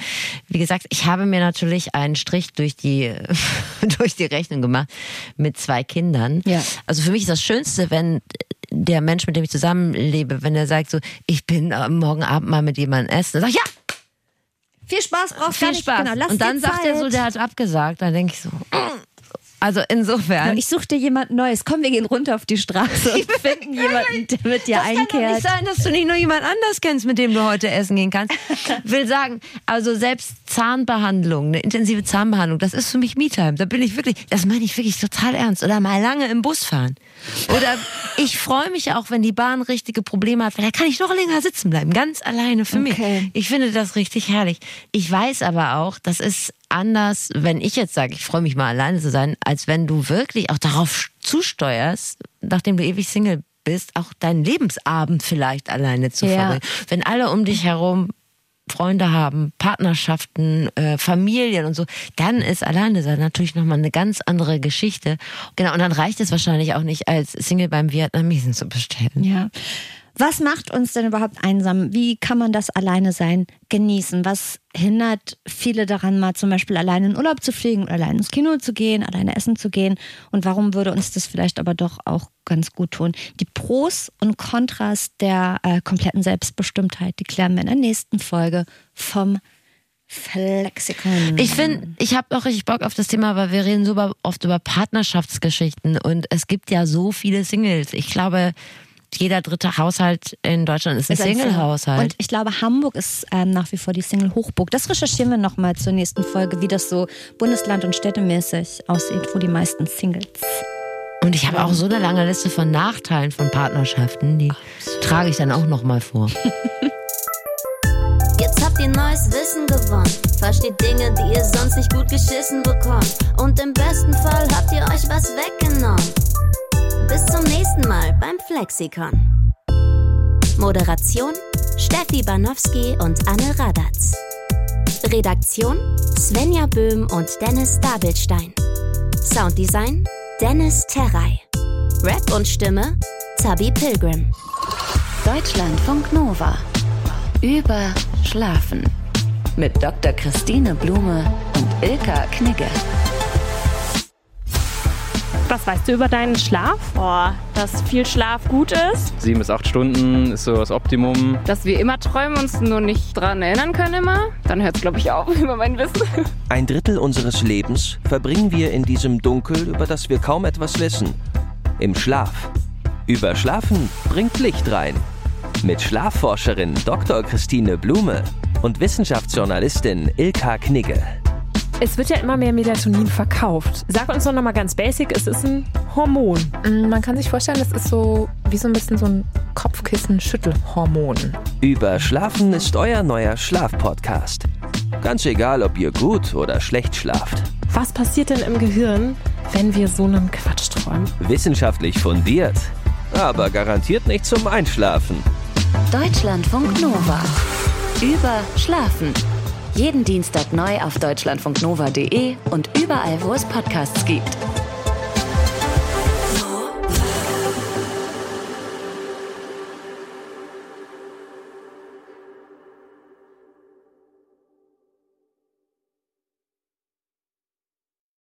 wie gesagt, ich habe mir natürlich einen Strich durch die durch die Rechnung gemacht mit zwei Kindern. Ja. Also für mich ist das Schönste, wenn der Mensch, mit dem ich zusammenlebe, wenn er sagt so, ich bin äh, morgen Abend mal mit jemandem essen, dann sag ich, ja, Viel Spaß braucht viel gar nicht. Spaß. Genau, lass und dann sagt er so, Zeit. der hat abgesagt. Dann denke ich so, also insofern. Ich suche dir jemand Neues. Komm, wir gehen runter auf die Straße und finden jemanden, der mit dir Das kann doch einkehrt. nicht sein, dass du nicht nur jemand anders kennst, mit dem du heute essen gehen kannst. Will sagen, also selbst Zahnbehandlung, eine intensive Zahnbehandlung, das ist für mich Me-Time. Da bin ich wirklich, das meine ich wirklich total ernst. Oder mal lange im Bus fahren. Oder ich freue mich auch, wenn die Bahn richtige Probleme hat, weil da kann ich noch länger sitzen bleiben, ganz alleine für Okay. mich. Ich finde das richtig herrlich. Ich weiß aber auch, das ist anders, wenn ich jetzt sage, ich freue mich mal alleine zu sein, als wenn du wirklich auch darauf zusteuerst, nachdem du ewig Single bist, auch deinen Lebensabend vielleicht alleine zu Ja. verbringen. Wenn alle um dich herum Freunde haben, Partnerschaften, äh, Familien und so, dann ist alleine sein natürlich nochmal eine ganz andere Geschichte. Genau, und dann reicht es wahrscheinlich auch nicht, als Single beim Vietnamesen zu bestellen. Ja. Was macht uns denn überhaupt einsam? Wie kann man das alleine sein genießen? Was hindert viele daran, mal zum Beispiel alleine in Urlaub zu fliegen oder alleine ins Kino zu gehen, alleine essen zu gehen? Und warum würde uns das vielleicht aber doch auch ganz gut tun? Die Pros und Kontras der äh, kompletten Selbstbestimmtheit, die klären wir in der nächsten Folge vom Flexikon. Ich finde, ich habe auch richtig Bock auf das Thema, weil wir reden so oft über Partnerschaftsgeschichten und es gibt ja so viele Singles. Ich glaube, jeder dritte Haushalt in Deutschland ist ein Single-Haushalt. Und ich glaube, Hamburg ist ähm, nach wie vor die Single-Hochburg. Das recherchieren wir nochmal zur nächsten Folge, wie das so bundesland- und städtemäßig aussieht, wo die meisten Singles. Und ich habe auch so eine lange Liste von Nachteilen von Partnerschaften, die trage ich dann auch nochmal vor. Jetzt habt ihr neues Wissen gewonnen. Versteht Dinge, die ihr sonst nicht gut geschissen bekommt. Und im besten Fall habt ihr euch was weggenommen. Bis zum nächsten Mal beim Flexikon. Moderation Steffi Banowski und Anne Radatz. Redaktion Svenja Böhm und Dennis Dabelstein. Sounddesign Dennis Terrei. Rap und Stimme Zabi Pilgrim. Deutschlandfunk Nova. Über Schlafen. Mit Dr. Christine Blume und Ilka Knigge. Was weißt du über deinen Schlaf? Boah, dass viel Schlaf gut ist. Sieben bis acht Stunden ist so das Optimum. dass wir immer träumen, uns nur nicht dran erinnern können immer, dann hört es, glaube ich, auf über mein Wissen. Ein Drittel unseres Lebens verbringen wir in diesem Dunkel, über das wir kaum etwas wissen. Im Schlaf. Über Schlafen bringt Licht rein. Mit Schlafforscherin Dr. Christine Blume und Wissenschaftsjournalistin Ilka Knigge. Es wird ja immer mehr Melatonin verkauft. Sag uns doch nochmal ganz basic, es ist ein Hormon. Mm, Man kann sich vorstellen, das ist so wie so ein bisschen so ein Kopfkissen-Schüttelhormon. Über Schlafen ist euer neuer Schlafpodcast. Ganz egal, ob ihr gut oder schlecht schlaft. Was passiert denn im Gehirn, wenn wir so einen Quatsch träumen? Wissenschaftlich fundiert, aber garantiert nicht zum Einschlafen. Deutschlandfunk Nova. Über Schlafen. Jeden Dienstag neu auf deutschlandfunknova.de und überall, wo es Podcasts gibt.